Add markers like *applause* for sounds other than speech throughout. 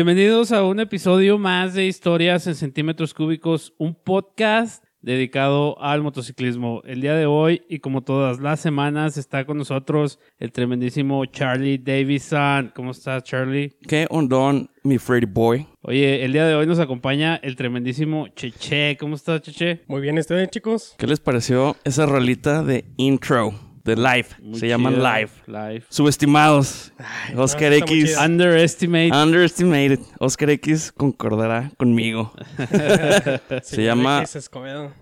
Bienvenidos a un episodio más de Historias en Centímetros Cúbicos, un podcast dedicado al motociclismo. El día de hoy y como todas las semanas está con nosotros el tremendísimo Charlie Davison. ¿Cómo estás, Charlie? ¿Qué ondón, mi Freddy Boy? Oye, el día de hoy nos acompaña el tremendísimo Cheche. ¿Cómo estás, Cheche? Muy bien, ¿ustedes, chicos? ¿Qué les pareció esa rolita de intro? de Live. Se chido. llaman Live. Subestimados. Oscar X. Underestimated. Underestimated. Oscar X concordará conmigo. *laughs* se llama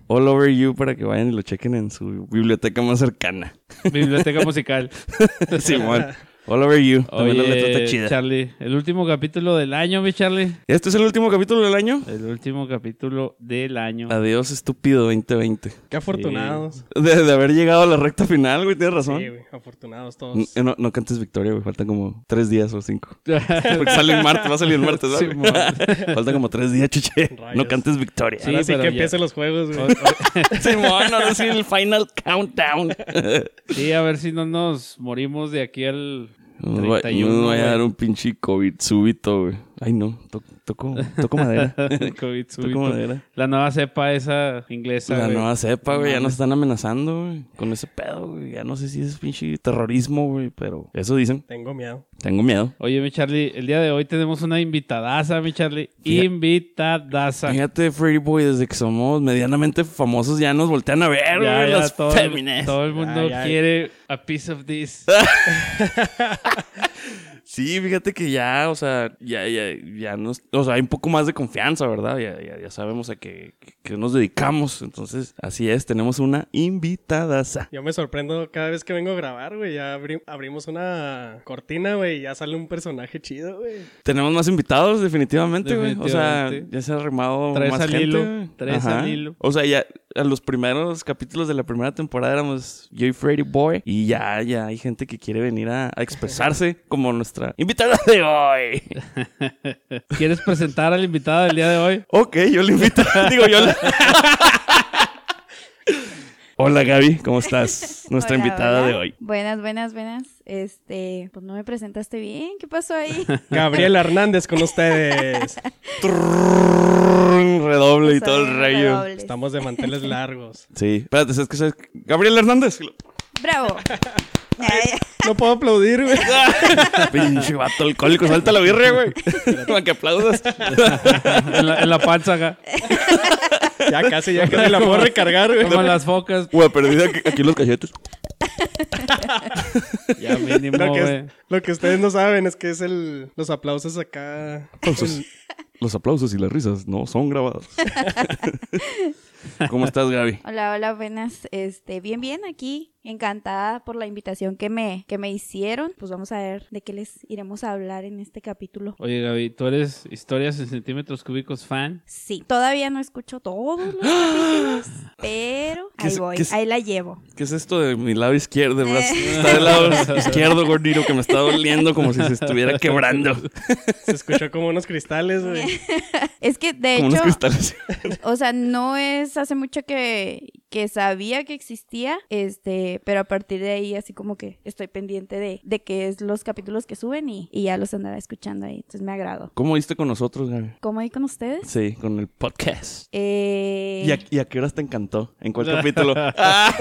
All Over You para que vayan y lo chequen en su biblioteca más cercana. Biblioteca *laughs* musical. Simón. All over you. También la letra está chida. Charlie, el último capítulo del año, mi Charlie. ¿Este es el último capítulo del año? El último capítulo del año. Adiós, estúpido 2020. Qué afortunados. De, haber llegado a la recta final, güey, tienes razón. Sí, güey, afortunados todos. Eh, no, cantes victoria, güey, faltan como tres días o cinco. *laughs* Porque sale el martes, va a salir el martes, ¿sabes? *laughs* Sí, faltan como tres días, chuche. No cantes victoria. Sí, ahora sí que empiecen los juegos, güey. Simón, *laughs* ahora sí el final countdown. sí, a ver si no nos morimos de aquí al nos va, nos va a dar un pinche COVID súbito, güey. Ay, no. Toco, toco madera. *laughs* toco madera. La nueva cepa esa inglesa. La güey. nueva cepa, güey. Ya nos están amenazando, güey. Con ese pedo, güey. Ya no sé si es pinche terrorismo, güey. Pero eso dicen. Tengo miedo. Tengo miedo. Oye, mi Charlie, el día de hoy tenemos una invitadaza, mi Charlie. Invitadaza. Fíjate, Freddy Boy, desde que somos medianamente famosos ya nos voltean a ver, güey. Las todo. Todo el mundo quiere a piece of this. *laughs* *laughs* Sí, fíjate que ya, o sea, ya, ya, ya nos, o sea, hay un poco más de confianza, ¿verdad? Ya, ya, ya sabemos a qué, qué, nos dedicamos. Entonces, así es, tenemos una invitadaza. Yo me sorprendo cada vez que vengo a grabar, güey. Ya abrimos una cortina, güey, y ya sale un personaje chido, güey. Tenemos más invitados, definitivamente, güey. O sea, ya se ha arrimado Tres más al gente. Hilo. Tres al hilo. O sea, ya a los primeros capítulos de la primera temporada éramos yo y Freddy Boy. Y ya, ya hay gente que quiere venir a, expresarse *laughs* como nuestra invitada de hoy. ¿Quieres presentar al invitado del día de hoy? Ok, yo le invito. *laughs* digo, yo. *laughs* Hola Gaby, ¿cómo estás? *laughs* Nuestra invitada de hoy. Buenas, buenas, buenas. Este, pues no me presentaste bien, ¿qué pasó ahí? *laughs* Gabriela Hernández con ustedes. redoble y todo el rayo. Estamos de manteles largos. Sí, espérate, es que sabes? Gabriela Hernández. Bravo. No puedo aplaudir, güey. Pinche vato alcohólico, salta la birria, güey. Para que aplaudas. en, la, en la panza acá. *laughs* Ya casi, ya casi la puedo recargar, güey. Como las focas. Güey, perdí aquí, aquí los cachetes. *laughs* Ya mínimo, Lo que, es- lo que ustedes no saben es que es el, los aplausos acá. Aplausos. Los aplausos y las risas no son grabados. *laughs* ¿Cómo estás, Gaby? Hola, hola, buenas. Este, bien, bien, aquí. Encantada por la invitación que me, que me hicieron. Pues vamos a ver de qué les iremos a hablar en este capítulo. Oye, Gaby, ¿tú eres historias en centímetros cúbicos fan? Sí, todavía no escucho todos los *gasps* capítulos, pero ¿Qué ahí es- voy, es- ahí la llevo. ¿Qué es esto de mi lado izquierdo? Brazo está del lado *laughs* izquierdo, gordito, que me está doliendo como si se estuviera *laughs* quebrando. Se escuchó como unos cristales, güey. *laughs* Es que de Como unos cristales. o sea, no es hace mucho que, que sabía que existía, este, pero a partir de ahí así como que estoy pendiente de, de qué es los capítulos que suben y, y ya los andaba escuchando ahí, entonces me agrado. ¿Cómo viste con nosotros, Gaby? ¿Cómo ahí con ustedes? Sí, con el podcast. Eh, ¿Y a, y a qué horas te encantó? ¿En cuál capítulo? *laughs* Ah,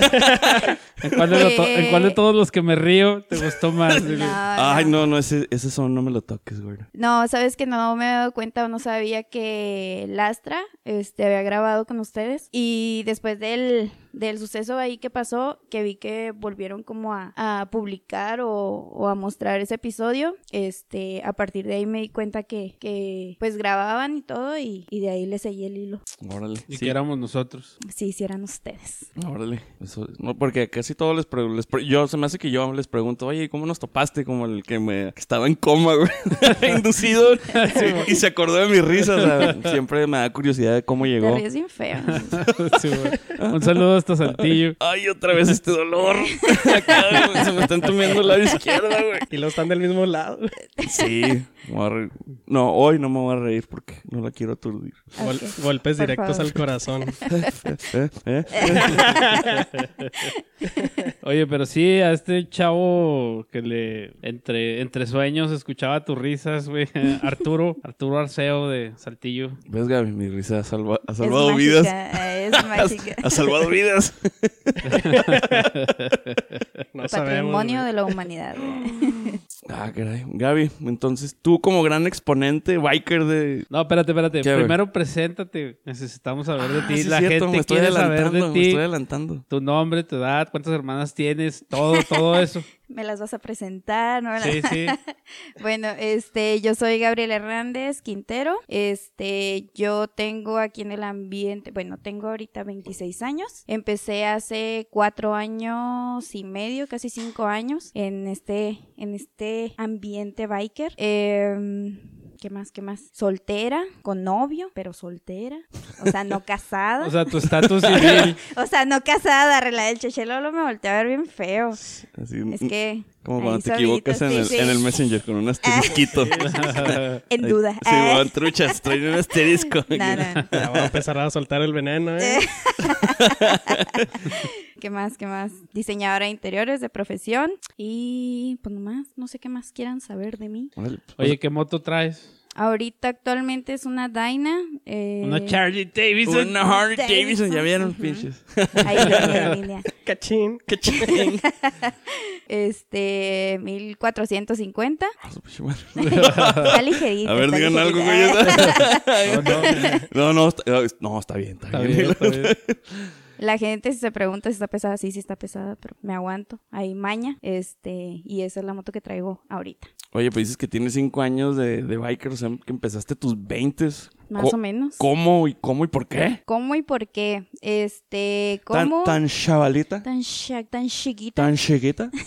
¿En cuál, de en cuál de todos los que me río te gustó más? *laughs* no, Ay, no, no, ese, ese son no me lo toques, güey. No, sabes que no me he dado cuenta o no sabía que Lastra este, había grabado con ustedes. Y después del, del suceso ahí que pasó, que vi que volvieron como a, a publicar o, o a mostrar ese episodio, este, a partir de ahí me di cuenta que, que pues grababan y todo y, y de ahí le seguí el hilo. Órale. Y Sí, que éramos nosotros. Si hicieran ustedes. órale. Eso- no, porque casi todos les, pre- les pre- yo se me hace que yo les pregunto, oye, ¿cómo nos topaste? Como el que me que estaba en coma, güey, *laughs* inducido y se acordó de mi risa. O sea, siempre me da curiosidad de cómo Te llegó. ríes bien feo. *laughs* Sí. Un saludo hasta Saltillo. *laughs* Ay, otra vez este dolor. *laughs* Acá, se me está entumiendo el lado izquierdo, güey. Y los están del mismo lado. Sí, voy a reír. No, hoy no me voy a reír porque no la quiero aturdir. Gol- golpes Por directos favor. al corazón. *laughs* Oye, pero sí, a este chavo que le entre, entre sueños escuchaba tus risas, güey. *laughs* Arturo, Arturo Arceo de Saltillo. ¿Ves, Gaby? Mi risa ha, salva- ha Es salvado mágica, vidas. Es *laughs* mágica. Ha salvado vidas. No. Patrimonio de la humanidad. Ah, caray. Gaby, entonces tú como gran exponente, biker de... No, espérate, espérate. ¿Qué, güey? Primero preséntate. Necesitamos saber de Ah, ti. sí La cierto, me gente estoy quiere saber de me ti. estoy adelantando. Tu nombre, tu edad, cuántas hermanas tienes, todo, todo eso. *laughs* Me las vas a presentar, ¿no? Sí, sí. *laughs* Bueno, este, yo soy Gabriela Hernández Quintero. Este, yo tengo aquí en el ambiente, bueno, tengo ahorita 26 años. Empecé hace cuatro años y medio, casi cinco años, en este, en este ambiente biker. Em, ¿Qué más? ¿Qué más? Soltera, con novio, pero soltera. O sea, no casada. O sea, tu estatus civil. *laughs* O sea, no casada, rela el chechelolo me volteó a ver bien feo. Así, Es que. Como cuando te equivocas en, sí, el, sí. en el Messenger con un asterisquito. *laughs* En duda. Sí, Ah. bueno, truchas, traen un asterisco. *laughs* No, no. Ya voy a empezar a soltar el veneno, ¿eh? *laughs* ¿Qué más? ¿Qué más? Diseñadora de interiores de profesión. Y pues nomás, no sé qué más quieran saber de mí. Pues, Oye, ¿qué moto traes? Ahorita actualmente es una Dyna. eh, Una Charlie Davidson. Una Harley Davidson. Davidson, ya vieron, Ujú. pinches. Ahí línea, línea. Cachín. Ching. Este, 1450. Ah. *laughs* Está ligerita. A ver, digan algo, güey. *laughs* No, no, No, no, está, no, está bien, está, está bien. bien, está bien. La gente si se pregunta si está pesada, sí, sí está pesada, pero me aguanto. Hay maña. Este, y esa es la moto que traigo ahorita. Oye, pues dices que tienes cinco años de, de biker, o sea, que empezaste tus 20 Más o menos. ¿Cómo y cómo y por qué? ¿Cómo y por qué? Este, ¿cómo? tan chavalita, tan, cha- tan chiquita. tan chiquita. *laughs*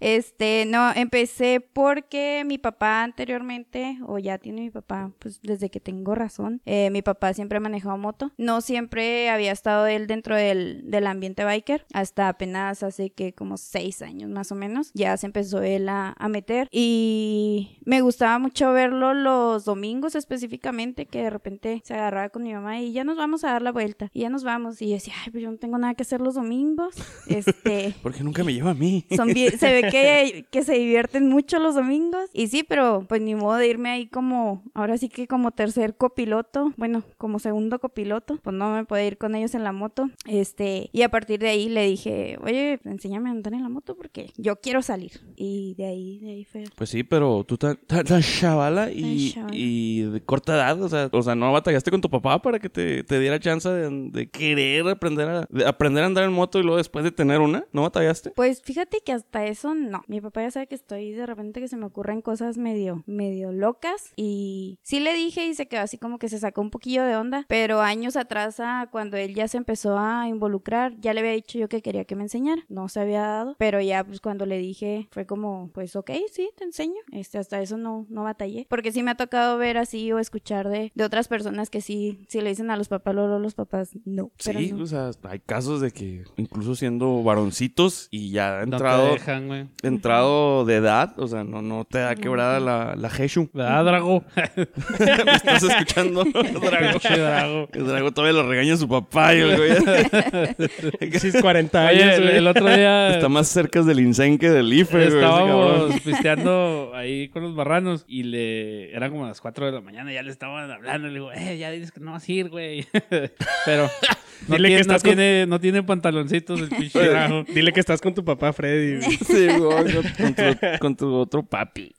Este, no, empecé porque mi papá anteriormente, o ya tiene mi papá, pues desde que tengo razón, eh, mi papá siempre ha manejado moto. No siempre había estado él dentro del, del ambiente biker, hasta apenas hace que como seis años más o menos, ya se empezó él a, a meter. Y me gustaba mucho verlo los domingos específicamente, que de repente se agarraba con mi mamá y ya nos vamos a dar la vuelta, y ya nos vamos. Y yo decía, ay, pues yo no tengo nada que hacer los domingos. *laughs* Este, Porque nunca me lleva a mí. son bien- se ve que, *laughs* que se divierten mucho los domingos. Y sí, pero pues ni modo de irme ahí como, ahora sí que como tercer copiloto, bueno, como segundo copiloto, pues no me puedo ir con ellos en la moto. Este, y a partir de ahí le dije, oye, enséñame a andar en la moto porque yo quiero salir. Y de ahí, de ahí fue. Pues sí, pero tú tan, tan, tan chavala y, Tan chavala. y de corta edad, o sea, o sea, no batallaste con tu papá para que te, te diera chance de, querer aprender a, de aprender a andar en moto y luego después de tener una, ¿no batallaste? Pues fíjate que hasta eso no. Mi papá ya sabe que estoy de repente que se me ocurren cosas medio, medio locas. Y sí le dije y se quedó así como que se sacó un poquillo de onda. Pero años atrás, ah, cuando él ya se empezó a involucrar, ya le había dicho yo que quería que me enseñara. No se había dado. Pero ya pues cuando le dije fue como, pues ok, sí, te enseño. Este, hasta eso no, no batallé. Porque sí me ha tocado ver así o escuchar de, de otras personas que sí, sí le dicen a los papás, luego los papás no. Pero Sí, no. o sea, hay casos de que incluso siendo varoncitos y ya No entrado, dejan, entrado de edad, o sea, no, no te da quebrada la, la Heshu. ¿Verdad, *laughs* Drago? *laughs* ¿Me estás escuchando? *laughs* Drago. Drago. El Drago todavía lo regaña a su papá y el güey Casi 40 Oye, años, el, otro día está más cerca del INSEN que del IFE, estábamos pisteando ahí con los barranos y le eran como las 4 de la mañana, ya le estaban hablando, le digo, eh, ya dices que no vas a ir, güey. *laughs* Pero *laughs* no, Dile que tiene, no, estás con- tiene, no tiene pantaloncitos el pinche. Dile que estás con tu papá Freddy. güey. *laughs* Sí, güey, con, con tu, con tu otro papi.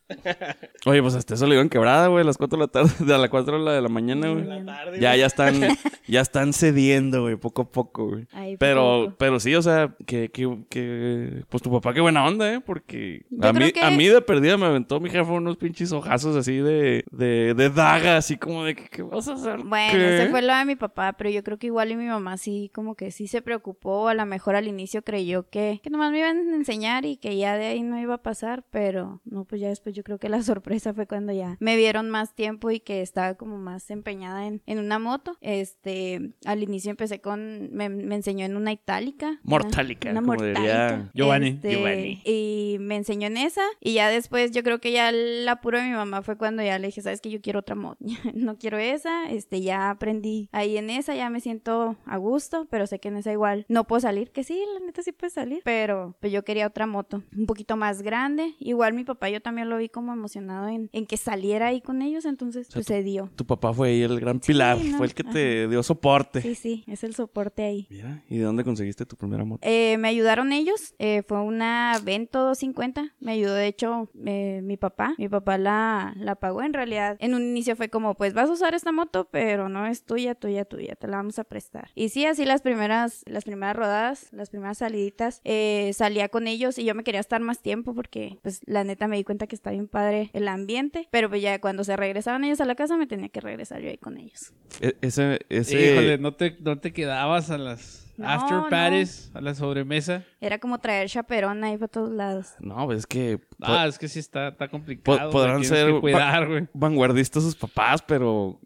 Oye, pues hasta eso le iban quebrada, güey, a las 4 de la tarde, de *laughs* a las 4 de la, de la mañana, güey. La tarde, Ya, güey. ya están, *laughs* ya están cediendo, güey, poco a poco, güey. Ay, Pero, poco. pero sí, o sea, que, que, que, pues tu papá qué buena onda, ¿eh? Porque Yo a mí, que- a mí de perdida me aventó mi jefe unos pinches ojazos así de, de, de daga, así como de que, ¿qué vas a hacer? Bueno, ¿Qué? ese fue lo de mi papá, pero yo creo que igual y mi mamá sí, como que sí se preocupó, a lo mejor al inicio creyó que, que nomás me iban a enseñar y que ya de ahí no iba a pasar, pero no, pues ya después yo yo creo que la *laughs* sorpresa fue cuando ya me vieron más tiempo y que estaba como más empeñada en, en una moto. Este, al inicio empecé con, me, me enseñó en una itálica. una- Mortálica, Una, como mortálica. diría Giovanni. Este, Giovanni. Y me enseñó en esa. Y ya después, yo creo que ya el apuro de mi mamá fue cuando ya le dije, sabes que yo quiero otra moto. *laughs* no quiero esa. Este, ya aprendí ahí en esa, ya me siento a gusto, pero sé que en esa igual no puedo salir. Que sí, la neta sí puede salir. Pero pues yo quería otra moto, un poquito más grande. Igual mi papá, yo también lo vi como emocionado en, en que saliera ahí con ellos, entonces sea, pues se dio. Tu papá fue ahí el gran pilar, no, fue el que te dio soporte. Sí, sí, es el soporte ahí. Mira, ¿y de dónde conseguiste tu primera moto? Eh, me ayudaron ellos, eh, fue una Vento 250, me ayudó de hecho eh, mi papá, mi papá la, la pagó en realidad. En un inicio fue como, pues vas a usar esta moto, pero no es tuya, tuya, tuya, te la vamos a prestar. Y sí, así las primeras, las primeras rodadas, las primeras saliditas, eh, salía con ellos y yo me quería estar más tiempo porque pues la neta me di cuenta que está bien padre el ambiente, pero pues ya cuando se regresaban ellos a la casa me tenía que regresar yo ahí con ellos. E- ese, ese... Híjole, ¿no te, no te quedabas a las No, after no. parties, a la sobremesa? Era como traer chaperón ahí por todos lados. No, pues es que... Ah, es que sí está, está complicado. podrán ser que cuidar, güey. vanguardistas sus papás, pero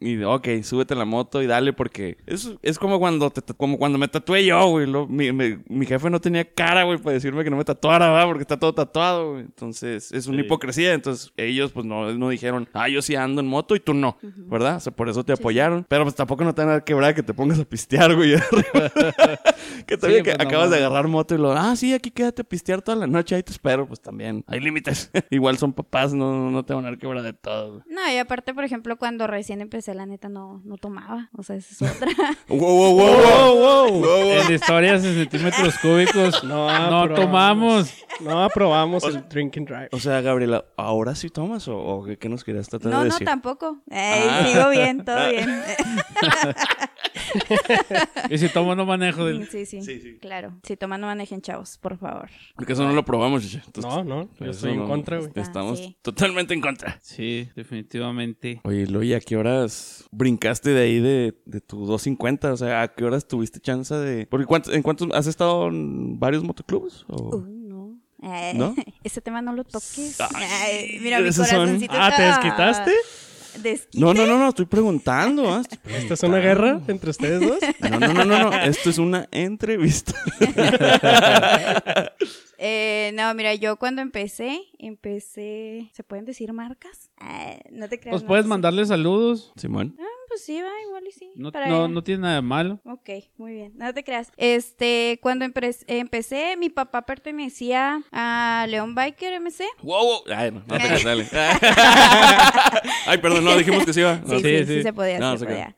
y ok, súbete a la moto y dale porque es, es como cuando te, como cuando me tatué yo, güey. lo- mi, mi- mi jefe no tenía cara, güey, para decirme que no me tatuara, ¿verdad? Porque está todo tatuado, güey. Entonces, es una hipocresía. Entonces, ellos pues no, no dijeron, ah, yo sí ando en moto y tú no, ¿verdad? O sea, por eso te apoyaron. Pero pues tampoco no te van a dar quebrada que te pongas a pistear, güey. *laughs* que todavía Sí, que pues, no acabas de agarrar moto y lo, ah, sí, aquí quédate a pistear toda la noche, ahí te espero. Pues también, hay límites. *laughs* Igual son papás, no, no te van a dar quebrada de todo. No, y aparte, por ejemplo, cuando recién empecé, la neta no, no tomaba. O sea, esa es otra. *laughs* *laughs* Wow, wow, wow, wow. En historias en centímetros cúbicos No, no probamos. tomamos. No aprobamos el drink and drive. O sea, Gabriela, ¿ahora sí tomas o, o qué, qué nos querías tratar No, de no, decir? tampoco. Ey, Ah. Sigo bien, todo bien. Y si tomo no manejo. del- sí, sí, Sí, sí. Claro. Si toman, no manejen, chavos, por favor. Porque eso no lo probamos. Entonces, No, no, yo estoy en no- contra, güey. Está, Estamos sí. totalmente en contra. Sí, definitivamente. Oye, Loy, ¿a qué horas brincaste de ahí de, de tu 250? O sea, ¿a qué horas tuviste chance de...? Porque ¿cuántos- ¿En cuántos... ¿Has estado en varios motoclubs? o- Uh, no. Eh, ¿No? *laughs* Ese tema no lo toques. Ay, Ay, mira, mi son- corazoncito Ah, ¿te desquitaste? Desquite. No, no, no, no, estoy preguntando. ¿ah? Estoy *laughs* ¿Esta es una guerra entre ustedes dos? No, no, no, no, no. Esto es una entrevista. *laughs* Eh, no, mira, yo cuando empecé, empecé... ¿Se pueden decir marcas? Ah, no te creas. Pues puedes mandarle saludos. Simón. Pues sí, va, igual y sí. No, para- no, no tiene nada de malo. Ok, muy bien. No te creas. Este, cuando empres- empecé, mi papá pertenecía a León Biker MC. Wow, wow. Ay, no, no te creas, dale. *laughs* Ay, perdón, no, dijimos que sí iba. No, Sí, sí, sí, sí. se podía, No, se podía.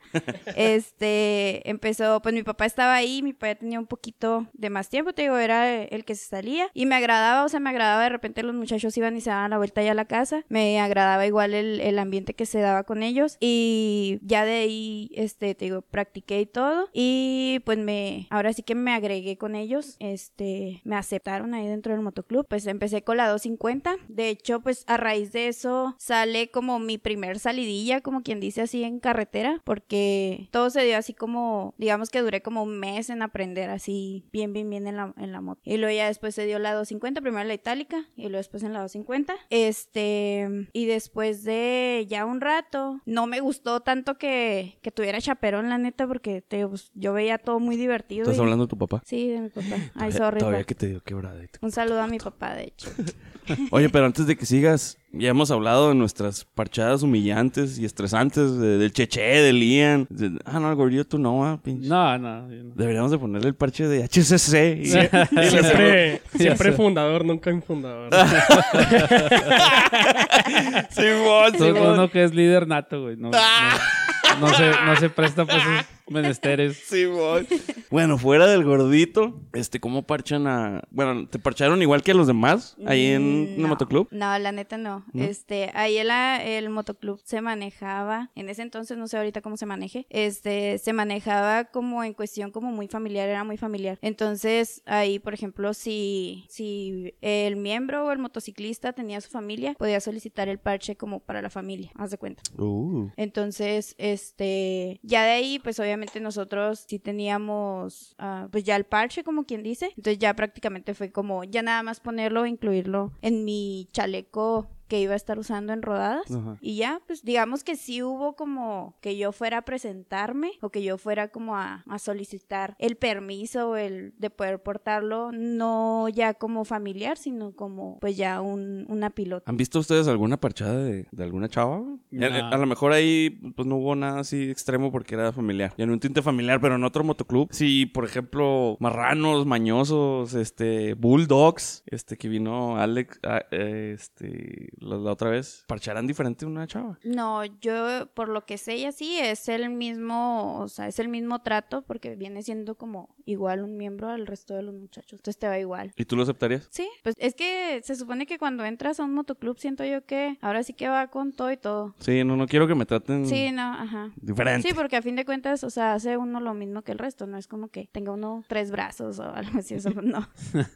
Este, empezó, pues mi papá estaba ahí, mi papá tenía un poquito de más tiempo, te digo, era el que se salía y me agradaba, o sea, me agradaba de repente los muchachos iban y se daban la vuelta ya a la casa, me agradaba igual el, el ambiente que se daba con ellos y ya de ahí, este, te digo, practiqué y todo y pues me, ahora sí que me agregué con ellos, este, me aceptaron ahí dentro del motoclub, pues empecé con la 250, de hecho, pues a raíz de eso sale como mi primer salidilla, como quien dice así en carretera, porque todo se dio así como, digamos que duré como un mes en aprender así bien, bien, bien en la, en la moto. Y luego ya después se dio la 250, primero la itálica y luego después en la 250. Este, y después de ya un rato, no me gustó tanto que, que tuviera chaperón, la neta, porque te, digo, pues, yo veía todo muy divertido. ¿Estás y- hablando de tu papá? Sí, de mi papá. Ay, Todavía- sorry. Todavía que te dio quebrada. Un saludo a mi papá, de hecho. *laughs* Oye, pero antes de que sigas, ya hemos hablado de nuestras parchadas humillantes y estresantes, de- del Cheche, del Ian. de- ah, no, el gordillo tú no, ah, pinche. No, no. no. Deberíamos de ponerle el parche de HCC. *laughs* y- Siempre, *laughs* fundador, nunca infundador. Simón, Simón. uno que es líder nato, güey. No, no, no se, no se presta para esos menesteres. *laughs* Simón. Bueno, fuera del gordito, este, ¿cómo parchan a...? Bueno, ¿te parcharon igual que a los demás ahí en Mm, el no, motoclub? No, la neta no. ¿No? Este, ahí el, el motoclub se manejaba, en ese entonces no sé ahorita cómo se maneje, este, se manejaba como en cuestión como muy familiar, era muy familiar. Entonces, ahí, por ejemplo, si, si el miembro o el motociclista tenía su familia, podía solicitar el parche como para la familia, haz de cuenta. Uh. Entonces, este, ya de ahí, pues obviamente nosotros sí teníamos, ah, pues ya el parche, como quien dice. Entonces ya prácticamente fue como, ya nada más ponerlo, incluirlo en mi chaleco que iba a estar usando en rodadas. Ajá. Y ya, pues digamos que sí hubo como que yo fuera a presentarme o que yo fuera como a, a solicitar el permiso o el de poder portarlo, no ya como familiar, sino como pues ya un, una pilota. ¿Han visto ustedes alguna parchada de, de alguna chava? güey? No. A, a lo mejor ahí pues no hubo nada así extremo porque era familiar. Y en un tinte familiar, pero en otro motoclub. Sí, por ejemplo, marranos, mañosos, este, bulldogs, este, que vino Alex, ah, eh, este, la, la otra vez. ¿Parcharán diferente una chava? No, yo por lo que sé y así es el mismo, o sea, es el mismo trato porque viene siendo como igual un miembro al resto de los muchachos. Entonces te va igual. ¿Y tú lo aceptarías? Sí, pues es que se supone que cuando entras a un motoclub siento yo que ahora sí que va con todo y todo. Sí, no, no quiero que me traten Sí, no, ajá. diferente. Sí, porque a fin de cuentas, o sea, hace uno lo mismo que el resto, no es como que tenga uno tres brazos o algo así, eso no. *laughs*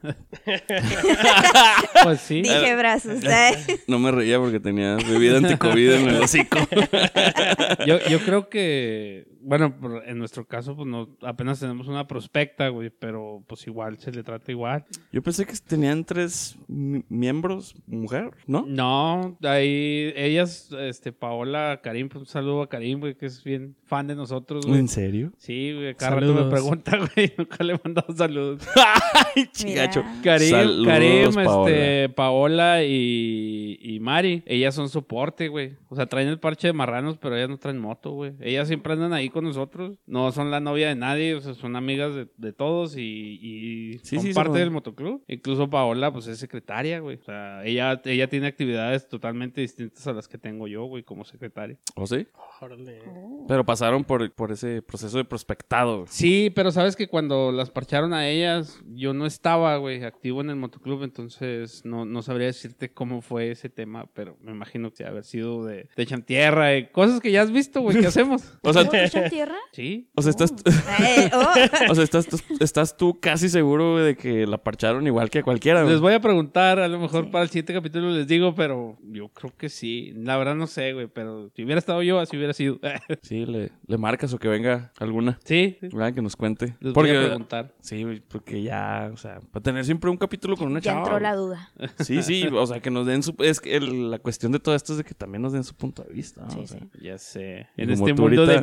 *laughs* Pues sí. Dije brazos, *laughs* ¿eh? No me reía porque tenía bebida anticovid en el hocico. *laughs* Yo, yo creo que, bueno, en nuestro caso, pues no, apenas tenemos una prospecta, güey, pero pues igual se le trata igual. Yo pensé que tenían tres mi- miembros, mujer, ¿no? No, ahí ellas, este, Paola, Karim, pues un saludo a Karim, güey, que es bien fan de nosotros, güey. ¿En serio? Sí, güey, cada rato me pregunta, *laughs* güey, nunca le he mandado saludos. *laughs* Ay, chigacho. Karim, Saludos, Karim, Paola. este, Paola y, y Mari, ellas son soporte, güey. O sea, traen el parche de marranos, pero ellas no traen moto, güey. Ellas siempre andan ahí con nosotros. No son la novia de nadie, o sea, son amigas de, de todos y, y Sí, son sí, parte son- del motoclub. Incluso Paola, pues es secretaria, güey. O sea, ella, ella tiene actividades totalmente distintas a las que tengo yo, güey, como secretaria. ¿O sí? Órale. Oh. Pero pasaron por, por ese proceso de prospectado. güey. Sí, pero sabes que cuando las parcharon a ellas, yo no estaba, güey, activo en el motoclub, entonces no, no sabría decirte cómo fue ese tema, pero me imagino que haber sido de, de echan tierra y cosas que ya has visto, güey, ¿qué *laughs* hacemos? O sea, *laughs* ¿Cómo te echan tierra? Sí. o sea, estás, Eh, oh. *laughs* o sea, estás, tú- estás tú casi seguro de que la parcharon igual que a cualquiera. güey. Les voy a preguntar, a lo mejor Sí. para el siguiente capítulo les digo, pero yo creo que sí. La verdad no sé, güey, pero si hubiera estado yo, así hubiera sido. *laughs* Sí, le, le marcas o que venga alguna. sí, sí. Que nos cuente. Les Porque, voy a preguntar. sí, güey, porque ya, o sea, para tener siempre un capítulo con una Ya chava. entró la duda. Sí, sí, *laughs* o sea, que nos den su... Es que el- la cuestión de todo esto es de que también nos den su punto de vista. ¿no? Sí, O sea, sí. Ya sé. En este mundo de ahorita-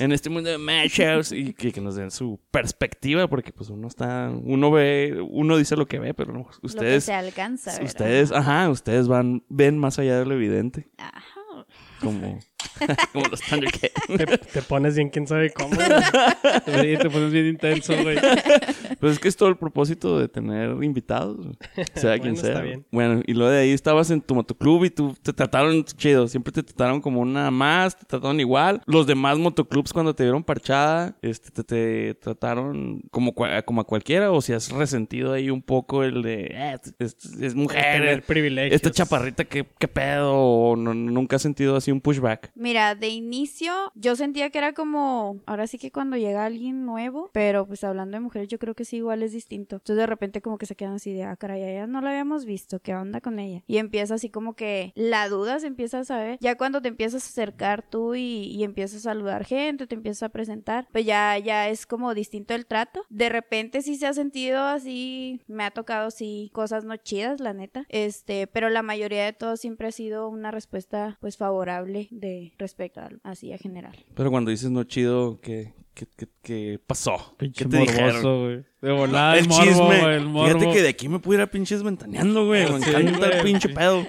en este mundo de matchups y que, que nos den su perspectiva, porque pues uno está, uno ve, uno dice lo que ve, pero no, Lo que ustedes, se alcanza, ¿verdad? ustedes, ajá, ustedes van, ven más allá de lo evidente, Ajá. Como, *laughs* como los Thundercats. Te, te pones bien quién sabe cómo. güey. Te pones bien intenso, güey. Pues es que es todo el propósito de tener invitados, sea quien sea. está bien. Bueno, y luego de ahí estabas en tu motoclub y tú te trataron chido, siempre te trataron como una más, te trataron igual. Los demás motoclubs cuando te vieron parchada, este, te, te trataron como, como a cualquiera o si has resentido ahí un poco el de, eh, es, es mujer, Tener privilegios. esta chaparrita, ¿qué, qué pedo? O no- nunca has sentido así un pushback. Mira, de inicio yo sentía que era como, ahora sí que cuando llega alguien nuevo, pero pues hablando de mujeres yo creo que sí igual es distinto. Entonces de repente como que se quedan así de, ah, caray, ella no la habíamos visto, ¿qué onda con ella? Y empieza así como que la duda se empieza a saber. Ya cuando te empiezas a acercar tú y, y empiezas a saludar gente, te empiezas a presentar, pues ya, ya es como distinto el trato. De repente sí se ha sentido así, me ha tocado sí cosas no chidas, la neta. Este, pero la mayoría de todo siempre ha sido una respuesta pues favorable de respecto a, así a general. Pero cuando dices no chido, ¿qué, qué, qué- qué pasó? Pinche ¿Qué te dijeron? morboso, güey. De volada el el morbo, chisme. el morbo. Fíjate que de aquí me pudiera pinches ventaneando, güey. Me Sí, encanta el pinche pedo.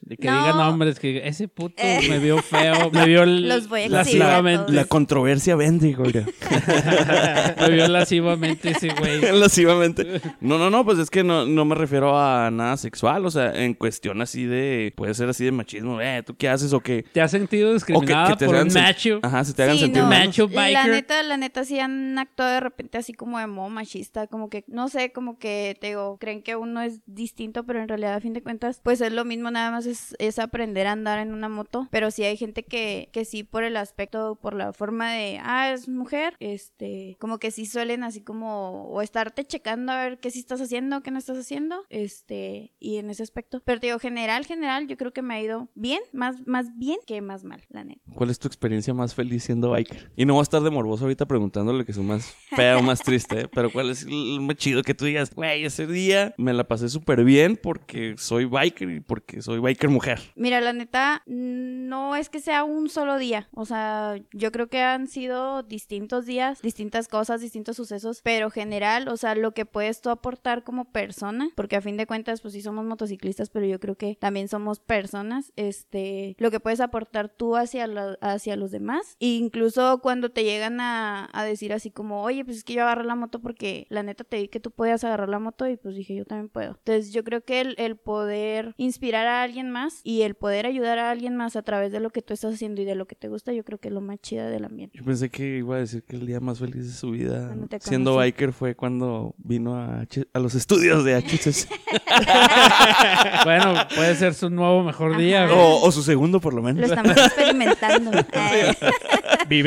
De que No. digan nombres, que ese puto Eh. me vio feo, *laughs* me vio Los voy a lascivamente. La controversia vende, güey. *laughs* *laughs* me vio lascivamente ese güey. Lascivamente. No, no, no, pues es que no, no me refiero a nada sexual. O sea, en cuestión así de. Puede ser así de machismo. Eh, ¿tú qué haces? O que. ¿Te has sentido discriminada por hagan un sen- macho? Ajá, se te hagan Sí, sentir no, macho La biker. neta, la neta sí han actuado de repente así como de modo machista, como que, no sé, como que te digo, creen que uno es distinto, pero en realidad a fin de cuentas, pues es lo mismo, nada más es es, es aprender a andar en una moto, pero sí hay gente que, que sí por el aspecto, por la forma de, ah, es mujer, este, como que sí suelen así como, o estarte checando a ver qué sí estás haciendo, qué no estás haciendo, este, y en ese aspecto. Pero te digo, general, general, yo creo que me ha ido bien, más, más bien que más mal, la neta. ¿Cuál es tu experiencia más feliz siendo biker? Y no voy a estar de morboso ahorita preguntándole que es más fea o más triste, ¿eh? pero ¿cuál es el más chido que tú digas, güey, ese día me la pasé súper bien porque soy biker y porque soy biker mujer? Mira, la neta, no es que sea un solo día. O sea, yo creo que han sido distintos días, distintas cosas, distintos sucesos, pero general, o sea, lo que puedes tú aportar como persona, porque a fin de cuentas, pues sí somos motociclistas, pero yo creo que también somos personas, este, lo que puedes aportar tú hacia, lo- hacia los demás, e incluso cuando te llegan a, a decir así como, oye, pues es que yo agarré la moto porque la neta te di que tú podías agarrar la moto y pues dije, yo también puedo. Entonces yo creo que el, el poder inspirar a alguien más y el poder ayudar a alguien más a través de lo que tú estás haciendo y de lo que te gusta, yo creo que es lo más chido del ambiente. Yo pensé que iba a decir que el día más feliz de su vida siendo biker fue cuando vino a, H- a los estudios de HCC. *laughs* *laughs* Bueno, puede ser su nuevo mejor día, Ajá. o, o su segundo, por lo Lo menos. estamos experimentando. *laughs* Ay.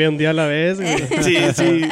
Vive un día a la vez, güey. *laughs* Sí, sí.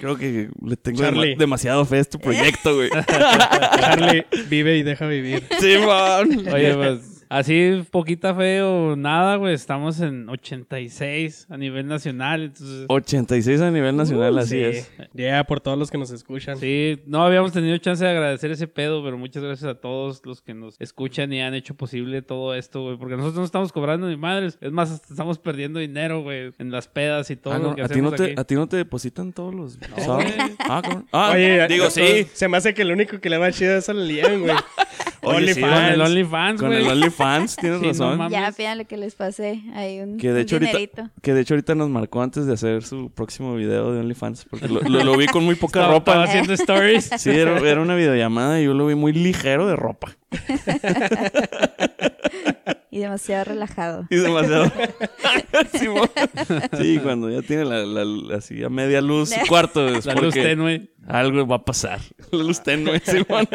Creo que le tengo demasiado fe a este proyecto, güey. *laughs* Charlie, vive y deja vivir. Sí, man. Oye, pues así poquita fe o nada, güey. Estamos en 86 a nivel nacional, entonces... 86 a nivel nacional, Uh, así sí. es. Ya, por todos los que nos escuchan. Sí, no habíamos tenido chance de agradecer ese pedo, pero muchas gracias a todos los que nos escuchan y han hecho posible todo esto, güey. Porque nosotros no estamos cobrando ni madres. Es más, hasta estamos perdiendo dinero, güey, en las pedas y todo Ah, lo que ¿a, ti no hacemos te, aquí. ¿A ti no te depositan todos los No. Ah. Ah, Oye, digo, sí. Se me hace que el único que le va chido es al Liam, güey. *laughs* Oye, sí, Con el OnlyFans. Con el OnlyFans, tienes *laughs* Sí, razón. Ya, fíjate que les pasé ahí un, que de un hecho ahorita, dinerito. que de hecho ahorita nos marcó antes de hacer su próximo video de OnlyFans porque lo, lo- lo vi con muy poca Estaba- estaba ropa. haciendo stories. Sí, era, era una videollamada y yo lo vi muy ligero de ropa. *laughs* Y demasiado relajado. Y demasiado. *laughs* Simón. sí, cuando ya tiene la, la- así a media luz su cuarto es La luz tenue. algo va a pasar. La luz tenue, Simón.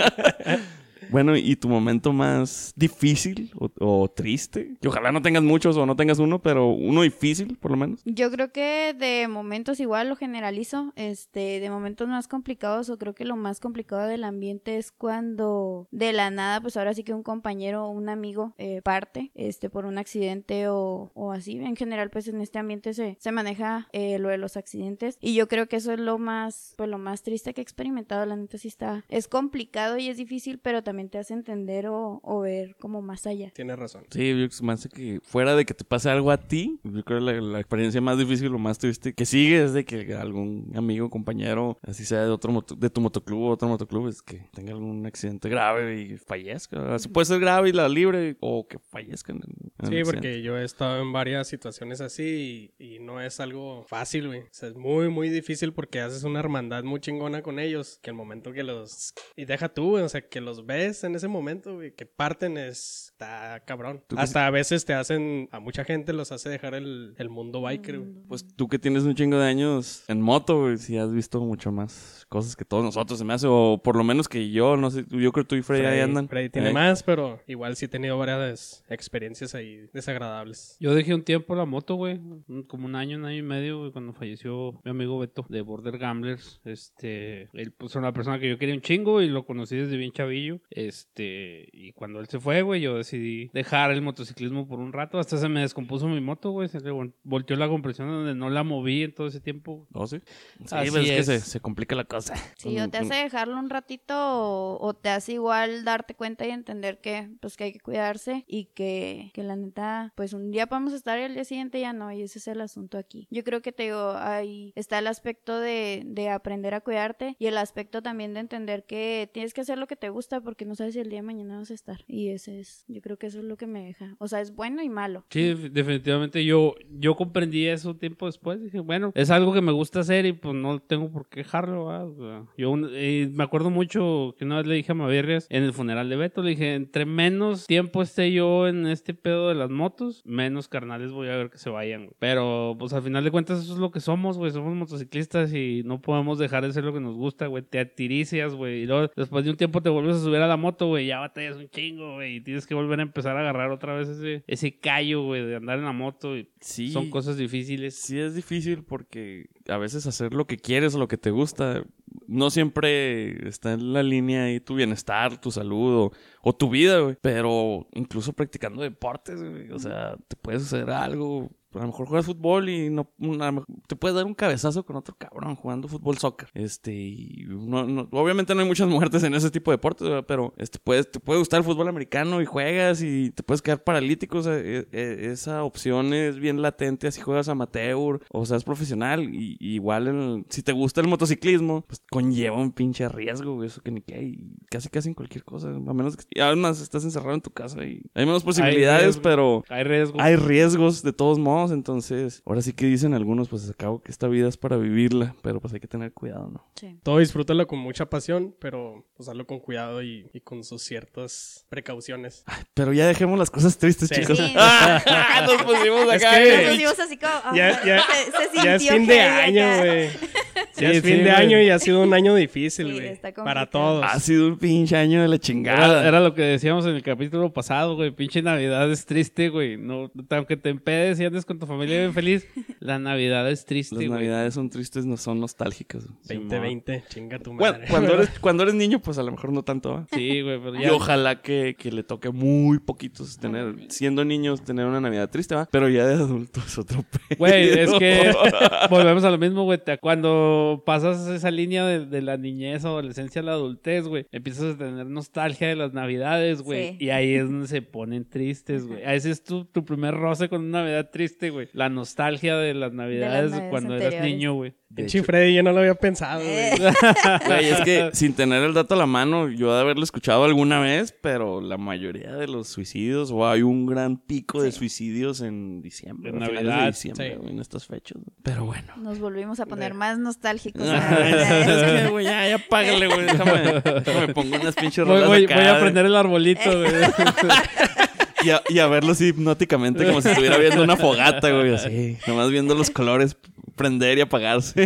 Bueno, ¿y tu momento más difícil o, triste? Que ojalá no tengas muchos o no tengas uno, pero uno difícil, por lo menos. Yo creo que de momentos igual lo generalizo, este, de momentos más complicados o creo que lo más complicado del ambiente es cuando de la nada, pues ahora sí que un compañero o un amigo eh, parte, este, por un accidente o, o así. En general, pues en este ambiente se, se maneja eh, lo de los accidentes y yo creo que eso es lo más, pues lo más triste que he experimentado. La neta sí está, es complicado y es difícil, pero también te hace entender o, o ver como más allá. Tienes razón. Sí, yo creo que se me hace que fuera de que te pase algo a ti, yo creo que la, la experiencia más difícil o más triste que sigue es de que algún amigo, compañero, así sea de otro moto- de tu motoclub o otro motoclub, es que tenga algún accidente grave y fallezca. Así puede ser grave y la libre o que fallezca. En, en Sí, porque yo he estado en varias situaciones así y, y no es algo fácil, güey. O sea, es muy, muy difícil porque haces una hermandad muy chingona con ellos. Que el momento que los... Y deja tú, o sea, que los ves en ese momento, güey, que parten es... Está cabrón. ¿Tú qué Hasta a veces te hacen... A mucha gente los hace dejar el, el mundo biker, güey. Pues tú que tienes un chingo de años en moto, güey, si has visto mucho más cosas que todos nosotros se me hace, o por lo menos que yo, no sé, yo creo que tú y Freddy ahí Freddy- andan. Freddy tiene Eh, más, pero igual sí he tenido varias experiencias ahí desagradables. Yo dejé un tiempo la moto, güey. Como un año, un año y medio, güey, cuando falleció mi amigo Beto de Border Gamblers. Este, él pues, era una persona que yo quería un chingo y lo conocí desde bien chavillo. Este, y cuando él se fue, güey, yo decidí dejar el motociclismo por un rato. Hasta se me descompuso mi moto, güey. Se le vol- volteó la compresión donde no la moví en todo ese tiempo. ¿Oh, sí? Sí, Así es que se, se complica la cosa. Sí, o te hace dejarlo un ratito o, o te hace igual darte cuenta y entender que pues que hay que cuidarse y que, que la neta pues un día podemos estar y al día siguiente ya no y ese es el asunto aquí. Yo creo que te digo, ahí está el aspecto de, de aprender a cuidarte y el aspecto también de entender que tienes que hacer lo que te gusta porque no sabes si el día de mañana vas a estar y ese es, yo creo que eso es lo que me deja. O sea, es bueno y malo. Sí, def- definitivamente yo, yo comprendí eso tiempo después. Dije, bueno, es algo que me gusta hacer y pues no tengo por qué dejarlo. yo eh, me acuerdo mucho que una vez le dije a Mavirrias en el funeral de Beto, le dije, entre menos tiempo esté yo en este pedo de las motos, menos carnales voy a ver que se vayan. güey. Pero pues al final de cuentas eso es lo que somos, güey. Somos motociclistas y no podemos dejar de ser lo que nos gusta, güey. Te atiricias, güey. Y luego después de un tiempo te vuelves a subir a la la moto, güey, ya batallas un chingo, güey, y tienes que volver a empezar a agarrar otra vez ese, ese callo, güey, de andar en la moto. Y Sí. Son cosas difíciles. Sí es difícil porque a veces hacer lo que quieres o lo que te gusta no siempre está en la línea ahí tu bienestar, tu salud o, o tu vida, güey. Pero incluso practicando deportes, güey, o sea, te puede suceder algo. A lo mejor juegas fútbol y no, una- te puedes dar un cabezazo con otro cabrón jugando fútbol soccer. Este, y no- no- obviamente no hay muchas *laughs* muertes en ese tipo de deportes, ¿verdad? pero este, puedes, te puede gustar el fútbol americano y juegas y te puedes quedar paralítico. O sea, e- e- esa opción es bien latente así juegas amateur o seas profesional. Y, y igual si te gusta el motociclismo, pues conlleva un pinche riesgo, eso que ni qué. Y casi casi en cualquier cosa. A menos que además estás encerrado en tu casa y hay menos posibilidades, riesgo. pero Hay riesgo. hay riesgos de todos modos, entonces, ahora sí que dicen algunos, pues acabo que esta vida es para vivirla, pero pues hay que tener cuidado, ¿no? Sí. Todo disfrútalo con mucha pasión, pero pues hazlo con cuidado y, y con sus ciertas precauciones. Pero ya dejemos las cosas tristes, Sí. chicos. Sí. *laughs* Nos pusimos Es acá. que- bien Nos pusimos así como. oh, Ya- ya- se, se Ya es sintió fin de año, güey. *laughs* Sí, Ya es sí, fin de año y ha sido un año difícil, Sí, güey. para todos. Ha sido un pinche año de la Era, chingada. era lo que decíamos en el capítulo pasado, güey. Pinche Navidad es triste, güey. No, aunque te empedes y andes con tu familia bien feliz, la Navidad es triste, Las güey. navidades son tristes, no son nostálgicas. 2020, chinga tu Bueno, madre. cuando eres, *laughs* cuando eres niño, pues a lo mejor no tanto, ¿va? Sí, güey, pero Y ya. ojalá que, que le toque muy poquitos tener, siendo niños, tener una Navidad triste, ¿va? Pero ya de adultos es otro *laughs* pedo. Güey, es que volvemos a lo mismo, güey. Te- Cuando pasas esa línea de, de la niñez, adolescencia a la adultez, güey, empiezas a tener nostalgia de las navidades, güey. Sí. Y ahí es donde se ponen tristes, güey. Ese es tu, tu primer roce con una Navidad triste, güey. La nostalgia de las navidades, navidades cuando eras anteriores. niño, güey. De Pinche hecho- Freddy, yo no lo había pensado, güey. Eh, *laughs* Güey, es que sin tener el dato a la mano, yo de haberlo escuchado alguna vez, pero la mayoría de los suicidios, o hay un gran pico de suicidios en diciembre, En Navidad, de diciembre, sí. güey, en estas fechas. Pero bueno. Nos volvimos a poner más nostálgicos. *laughs* es que, güey, ya, ya págale, güey. Déjame, déjame pongo unas pinches Voy, rolas voy- acá, voy a de- prender el arbolito, güey. *laughs* Y a, y a verlo así hipnóticamente, como si estuviera viendo una fogata, güey, así. Nomás viendo los colores prender y apagarse. *laughs*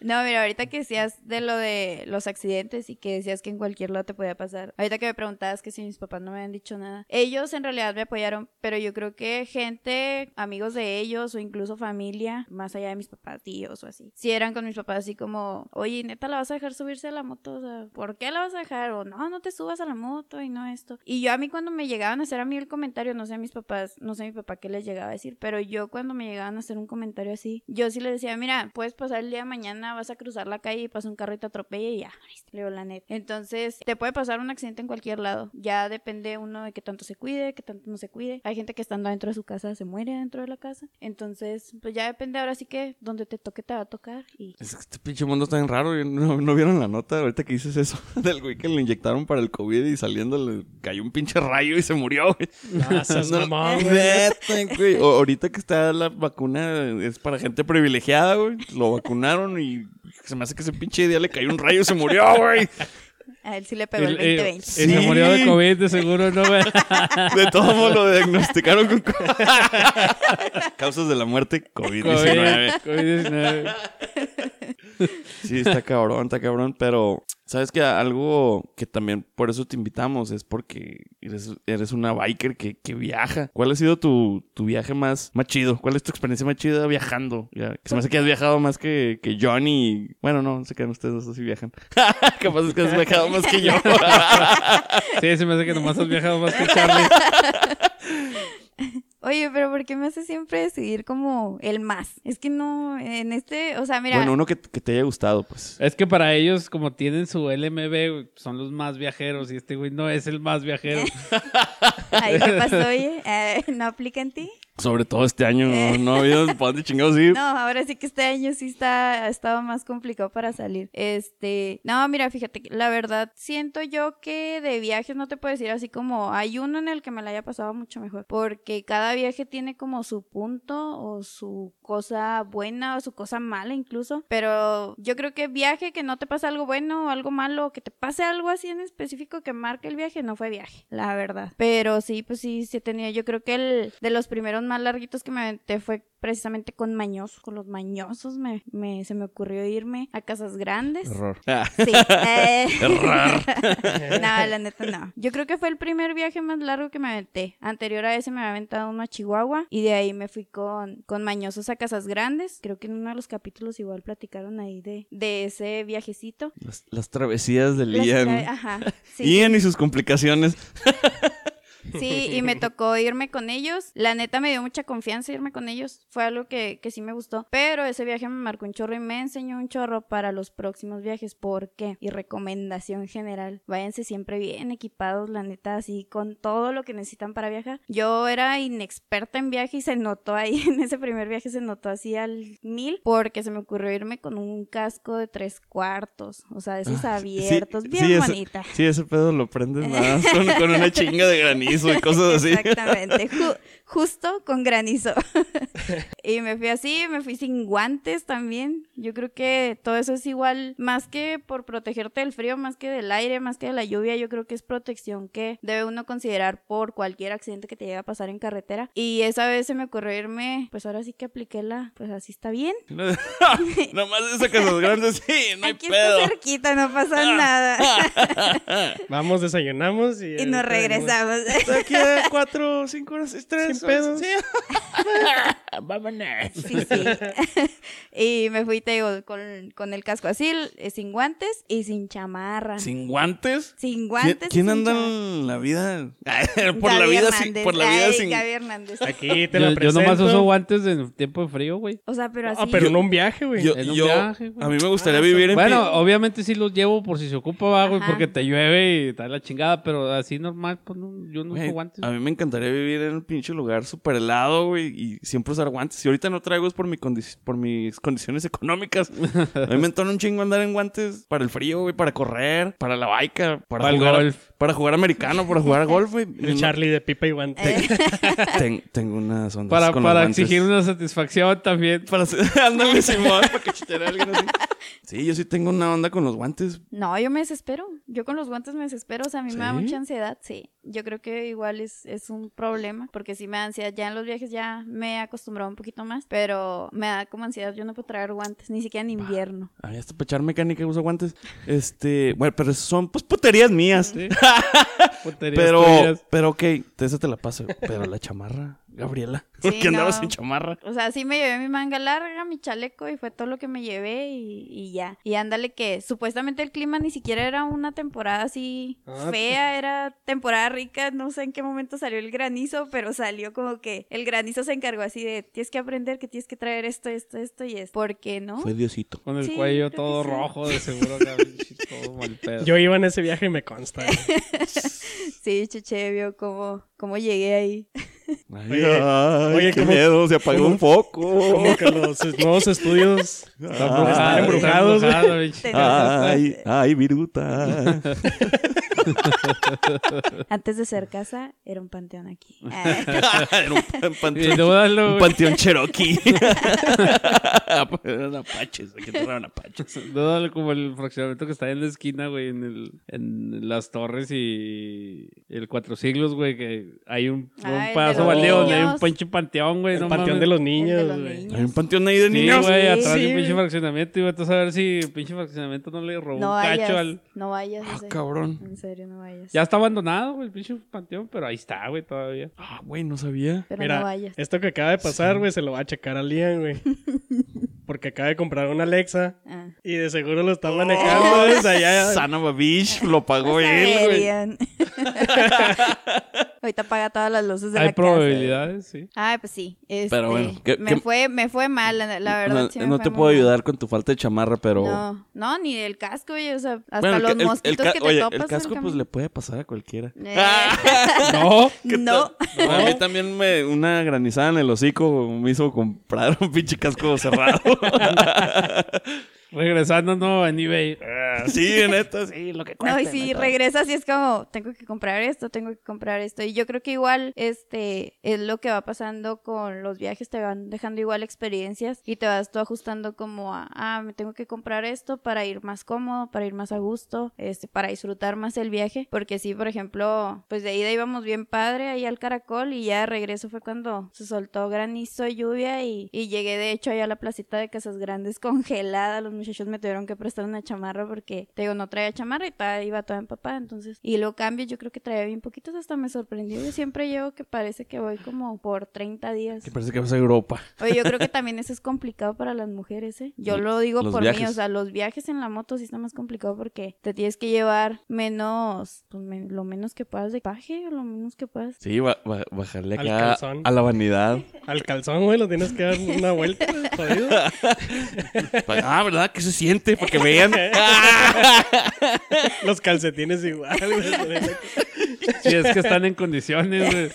No, mira, ahorita que decías de lo de los accidentes y que decías que en cualquier lado te podía pasar. Ahorita que me preguntabas que si mis papás no me habían dicho nada. Ellos en realidad me apoyaron, pero yo creo que gente, amigos de ellos o incluso familia, más allá de mis papás, tíos o así, si eran con mis papás así como, oye, neta, ¿la vas a dejar subirse a la moto? O sea, ¿por qué la vas a dejar? O no, no te subas a la moto y no esto. Y yo a mí cuando me llegaban a hacer a mí el comentario, no sé a mis papás, no sé a mi papá qué les llegaba a decir, pero yo cuando me llegaban a hacer un comentario así, yo sí les decía, mira, puedes pasar el día de mañana, vas a cruzar la calle y pasa un carro y te atropella y ya, le digo la neta. Entonces, te puede pasar un accidente en cualquier lado. Ya depende uno de qué tanto se cuide, qué tanto no se cuide. Hay gente que estando dentro de su casa se muere dentro de la casa. Entonces, pues ya depende ahora sí que donde te toque te va a tocar y Es que este pinche mundo está bien raro. ¿No, no vieron la nota ahorita que dices eso? *laughs* Del güey que le inyectaron para el COVID y saliendo le cayó un pinche rayo y se murió, güey. No, seas No, mamón, *laughs* güey. neta, güey. O- ahorita que está la vacuna es para gente privilegiada, güey. Lo vacunaron y se me hace que ese pinche día le cayó un rayo y se murió, güey. a él sí le pegó el y- 2020. y se murió de COVID, de seguro, ¿no, güey? *laughs* De todos modos lo diagnosticaron con co- *laughs* causas de la muerte COVID-19. COVID-19. *laughs* Sí, está cabrón, está cabrón, pero sabes que algo que también por eso te invitamos es porque eres, eres una biker que, que viaja. ¿Cuál ha sido tu, tu viaje más, más chido? ¿Cuál es tu experiencia más chida viajando? Ya, que se me hace que has viajado más que, que Johnny. Bueno, no, se quedan ustedes dos si viajan. *laughs* Capaz es que has viajado más que yo. *laughs* Sí, se me hace que nomás has viajado más que Charlie. Oye, pero ¿por qué me hace siempre decidir como el más? Es que no, en este, o sea, mira, bueno, uno que, que te haya gustado, pues. Es que para ellos, como tienen su LMB, son los más viajeros y este güey no es el más viajero. *laughs* ahí qué pasó, oye, Eh, ¿no aplica en ti? Sobre todo este año, no, no ha habido para dónde chingados ir. No, ahora sí que este año sí está, ha estado más complicado para salir. Este, no, mira, fíjate, la verdad siento yo que de viajes no te puedo decir así como hay uno en el que me la haya pasado mucho mejor, porque cada viaje tiene como su punto o su cosa buena o su cosa mala incluso, pero yo creo que viaje que no te pasa algo bueno o algo malo o que te pase algo así en específico que marque el viaje no fue viaje, la verdad. Pero sí, pues sí, sí he tenido, yo creo que el de los primeros más larguitos que me aventé fue precisamente con mañosos. Con los mañosos me, me- se me ocurrió irme a casas grandes. Error. Sí. eh. *laughs* Error. *laughs* no, la neta no. Yo creo que fue el primer viaje más largo que me aventé. Anterior a ese me había aventado uno a Chihuahua y de ahí me fui con, con mañosos a casas grandes. Creo que en uno de los capítulos igual platicaron ahí de, de ese viajecito. Las, las travesías de Las Lian. tra- Ajá. Sí, Ian y sus complicaciones. *laughs* Sí, y me tocó irme con ellos. La neta me dio mucha confianza irme con ellos. Fue algo que, que sí me gustó. Pero ese viaje me marcó un chorro y me enseñó un chorro para los próximos viajes. ¿Por qué? Y recomendación general. Váyanse siempre bien equipados, la neta, así con todo lo que necesitan para viajar. Yo era inexperta en viaje y se notó ahí *laughs* en ese primer viaje, se notó así al mil. Porque se me ocurrió irme con un casco de tres cuartos. O sea, de esos abiertos. bien sí, ese- bonita. Sí, ese pedo lo prendes más con, con una chinga de *laughs* granizo y cosas así. Exactamente, ju- justo con granizo. *laughs* y me fui así, me fui sin guantes también. Yo creo que todo eso es igual, más que por protegerte del frío, más que del aire, más que de la lluvia, yo creo que es protección que debe uno considerar por cualquier accidente que te llegue a pasar en carretera. Y esa vez se me ocurrió irme, pues ahora sí que apliqué la, pues así está bien. *laughs* Nomás esa casas grandes, sí, no hay Aquí pedo. está cerquita, no pasa nada. *laughs* Vamos, desayunamos y... y nos regresamos. Está aquí a cuatro, cinco horas, es tres. Sin pedos. Sí. *laughs* Vámonos. Sí, sí. *laughs* y me fui, te digo, con, con el casco así, eh, sin guantes y sin chamarra. ¿Sin guantes? Sin ¿Quién, guantes. quién sin anda en la vida? *laughs* por la vida sin, por la vida Ay, sin. Gaby Hernández. Aquí te Yo, la yo presento. nomás uso guantes en tiempo de frío, güey. O sea, pero así. Ah, pero no un viaje, güey. Yo, En un yo- viaje, güey. a mí me gustaría Ah, vivir en Bueno, obviamente sí los llevo por si se ocupa, güey, Ajá. porque te llueve y tal la chingada, pero así normal, pues no, yo no Uso guantes. A mí me encantaría vivir en un pinche lugar súper helado, güey, y siempre usar guantes. Si ahorita no traigo es por, mi condi- por mis condiciones *laughs* económicas. a mí me entona un chingo andar en guantes para el frío, güey, para correr, para la baica, para, Para el jugar, golf. para jugar americano, para jugar golf, güey. El Charlie de pipa y guante. Eh, Ten- tengo unas ondas Para, con los para guantes. exigir una satisfacción también. Para. *laughs* Ándale, Simón, para cachetear a alguien así. *laughs* Sí, yo sí tengo una onda con los guantes. No, yo me desespero. Yo con los guantes me desespero. O sea, a mí me da mucha ansiedad. Sí. Yo creo que igual es, es un problema. Porque sí me da ansiedad. Ya en los viajes ya me he acostumbrado un poquito más. Pero me da como ansiedad. Yo no puedo traer guantes. Ni siquiera en invierno. A mí hasta para echar mecánica uso guantes. Este, bueno, pero son pues puterías mías. Sí. *laughs* Puterías Pero, tuyas. pero ok, esa te la paso. Pero la chamarra, Gabriela. *laughs* Sí, ¿Por qué andabas no. sin chamarra? O sea, sí me llevé mi manga larga, mi chaleco y fue todo lo que me llevé y, y ya. Y ándale que supuestamente el clima ni siquiera era una temporada así Ah, fea, era temporada rica, no sé en qué momento salió el granizo, pero salió como que el granizo se encargó así de tienes que aprender que tienes que traer esto, esto, esto y es. ¿Por qué no? Fue Diosito. Con el Sí, cuello todo sí. rojo, de *laughs* seguro, todo mal pedo. Yo iba en ese viaje y me consta. *laughs* Sí, Cheche vio cómo, cómo llegué ahí. Ay, Oye, ay, oye, qué ¿cómo- miedo, se apagó un foco. Como que los nuevos estudios Ah, están está embrujados, güey. embrujado, pinche. Tenemos- Ay, ay, viruta. *laughs* Antes de ser casa, era un panteón aquí. *laughs* Ah. Era un, pan- panteón, un panteón cherokee. *laughs* Eran apaches, aquí te eran apaches. Dúdalo como el fraccionamiento que está ahí en la esquina, güey, en, el, en las torres y el Cuatro Siglos, güey, que hay un, un Ah, de baldío donde hay un pinche panteón, güey. El no panteón mames. de los de niños, güey. Hay un panteón ahí de Sí, niños. güey, Sí, atrás de sí, un pinche fraccionamiento. Y vete a saber si el pinche fraccionamiento no le robó No un vayas, cacho al. no vayas. Ah, ese. cabrón. En serio, no vayas. Ya está abandonado, güey, el pinche panteón, pero ahí está, güey, todavía. Ah, güey, no sabía. Pero Mira, no vayas. esto que acaba de pasar, güey, se lo va a checar a Lian, güey. *laughs* Porque acaba de comprar una Alexa Ah. y de seguro lo está manejando *laughs* desde allá. Son of a bitch, lo pagó Vas él, güey. *laughs* Ahorita apaga todas las luces de Hay la probabilidades, sí. casa. Ah, pues sí. Este, Pero bueno, ¿qué- me, qué- Fue, me fue mal, la, la verdad. No, sí me no fue te puedo mal. ayudar con tu falta de chamarra, pero... No, no, ni el casco, oye. O sea, hasta Bueno, el, los ca- el- el mosquitos que te oye, topas. el casco pues le puede pasar a cualquiera. Eh, *laughs* *laughs* No. no. A mí también me, una granizada en el hocico me hizo comprar un pinche casco cerrado. *laughs* Regresando, no, en eBay. Ah, sí, neta, sí, lo que cuesta. *laughs* No, y si regresas y es como, tengo que comprar esto, tengo que comprar esto. Y yo creo que igual, este, es lo que va pasando con los viajes, te van dejando igual experiencias y te vas tú ajustando como a, ah, me tengo que comprar esto para ir más cómodo, para ir más a gusto, este, para disfrutar más el viaje. Porque sí, por ejemplo, pues de ida íbamos bien padre ahí al caracol y ya de regreso fue cuando se soltó granizo y lluvia y, y llegué de hecho allá a la placita de Casas Grandes *laughs* congelada. Los muchachos me tuvieron que prestar una chamarra porque, te digo, no traía chamarra y ta- iba toda empapada. Entonces, y lo cambio, yo creo que traía bien poquitos, hasta me sorprendió. Yo siempre llevo que parece que voy como por 30 días. Que parece que vas a Europa. Oye, yo creo que *laughs* también eso es complicado para las mujeres, ¿eh? Yo lo digo Los por mí, viajes. o sea, los viajes en la moto sí está más complicado porque te tienes que llevar menos, pues me- lo menos que puedas de equipaje, lo menos que puedas. Sí, ba- ba- bajarle Al acá calzón. a la vanidad. Al calzón, güey, lo tienes que dar una vuelta, jodido. *laughs* *laughs* ah, ¿verdad? ¿Qué se siente? Para que vean. Los calcetines igual, güey. Si es que están en condiciones, güey.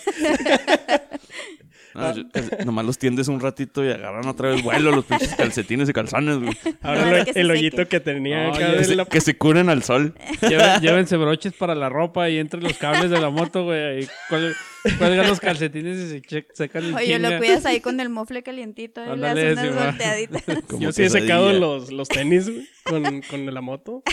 No, yo- es- nomás los tiendes un ratito y agarran otra vez vuelo los pinches calcetines y calzones, güey. Ahora Ahora lo- que se el seque. hoyito que tenía No, acá ya de la... que se curen al sol. Lleven- llévense broches para la ropa y entre los cables de la moto, güey. Ahí cuelgan los calcetines y se che- secan en Oye, lo cuidas ahí con el mofle calientito y le Ándale, haces unas volteaditas. Como Yo sí he secado los, los tenis, con, con la moto. *laughs*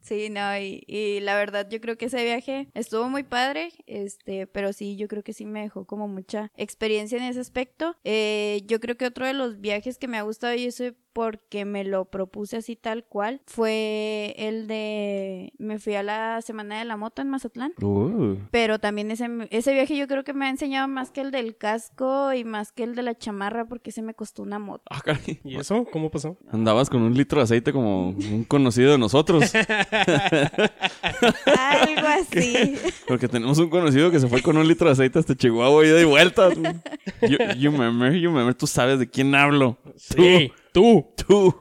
Sí, no, y, y la verdad yo creo que ese viaje estuvo muy padre, este, pero sí, yo creo que sí me dejó como mucha experiencia en ese aspecto. Eh, yo creo que otro de los viajes que me ha gustado y eso porque me lo propuse así tal cual fue el de me fui a la semana de la moto en Mazatlán. Uh, Pero también ese, ese viaje yo creo que me ha enseñado más que el del casco y más que el de la chamarra porque ese me costó una moto. ah, caray. ¿Y eso? ¿Cómo pasó? Andabas con un litro de aceite como un conocido de nosotros. *laughs* Algo así. *laughs* Porque tenemos un conocido que se fue con un litro de aceite hasta Chihuahua ida y vuelta. *laughs* You, you remember, you remember, tú sabes de quién hablo. Sí, tú. Tú.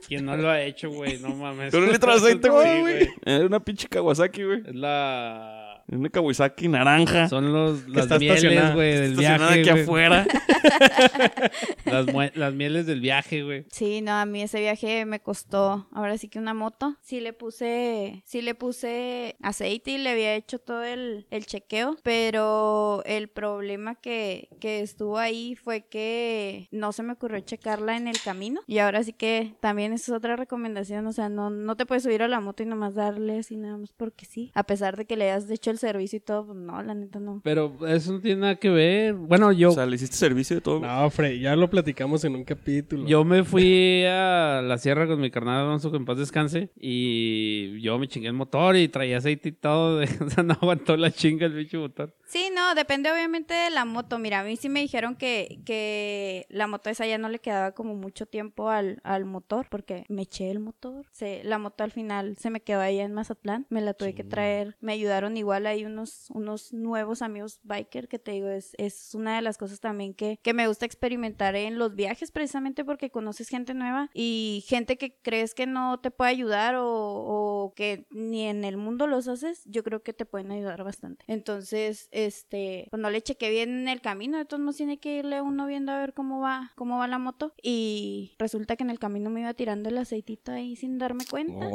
¿Quién no lo ha hecho, güey? No mames. Con un litro de aceite, Sí, güey. Era una pinche Kawasaki, güey. Es la... Una Kawasaki naranja. Son los, las está mieles, güey, del estacionada viaje, aquí güey. afuera. *laughs* Las, mue- las mieles del viaje, güey. Sí, no, a mí ese viaje me costó, ahora sí que una moto. Sí le puse, sí le puse aceite y le había hecho todo el, el chequeo, pero el problema que, que estuvo ahí fue que no se me ocurrió checarla en el camino. Y ahora sí que también esa es otra recomendación, o sea, no, no te puedes subir a la moto y nomás darle así nada más porque sí. A pesar de que le hayas hecho el servicio y todo, pues no, la neta no. Pero eso no tiene nada que ver. Bueno, yo, O sea, le hiciste servicio de todo. No, Frey, ya lo platicamos en un capítulo. yo me fui a la sierra con mi carnal Alonso, que en paz descanse, y yo me chingué el motor y traía aceite y todo. de- *laughs* o sea, no aguantó la chinga el bicho motor. Sí, no, depende obviamente de la moto. Mira, a mí sí me dijeron que, que la moto esa ya no le quedaba como mucho tiempo al, al motor, porque me eché el motor. Se, la moto al final se me quedó allá en Mazatlán, me la tuve que traer. Me ayudaron igual ahí unos, unos nuevos amigos biker, que te digo, es, es una de las cosas también que, que me gusta experimentar en los viajes, precisamente porque conoces gente nueva y gente que crees que no te puede ayudar o, o que ni en el mundo los haces, yo creo que te pueden ayudar bastante. Entonces, este, pues no le chequé bien en el camino, de todos modos tiene que irle uno viendo a ver cómo va, cómo va la moto. Y resulta que en el camino me iba tirando el aceitito ahí sin darme cuenta.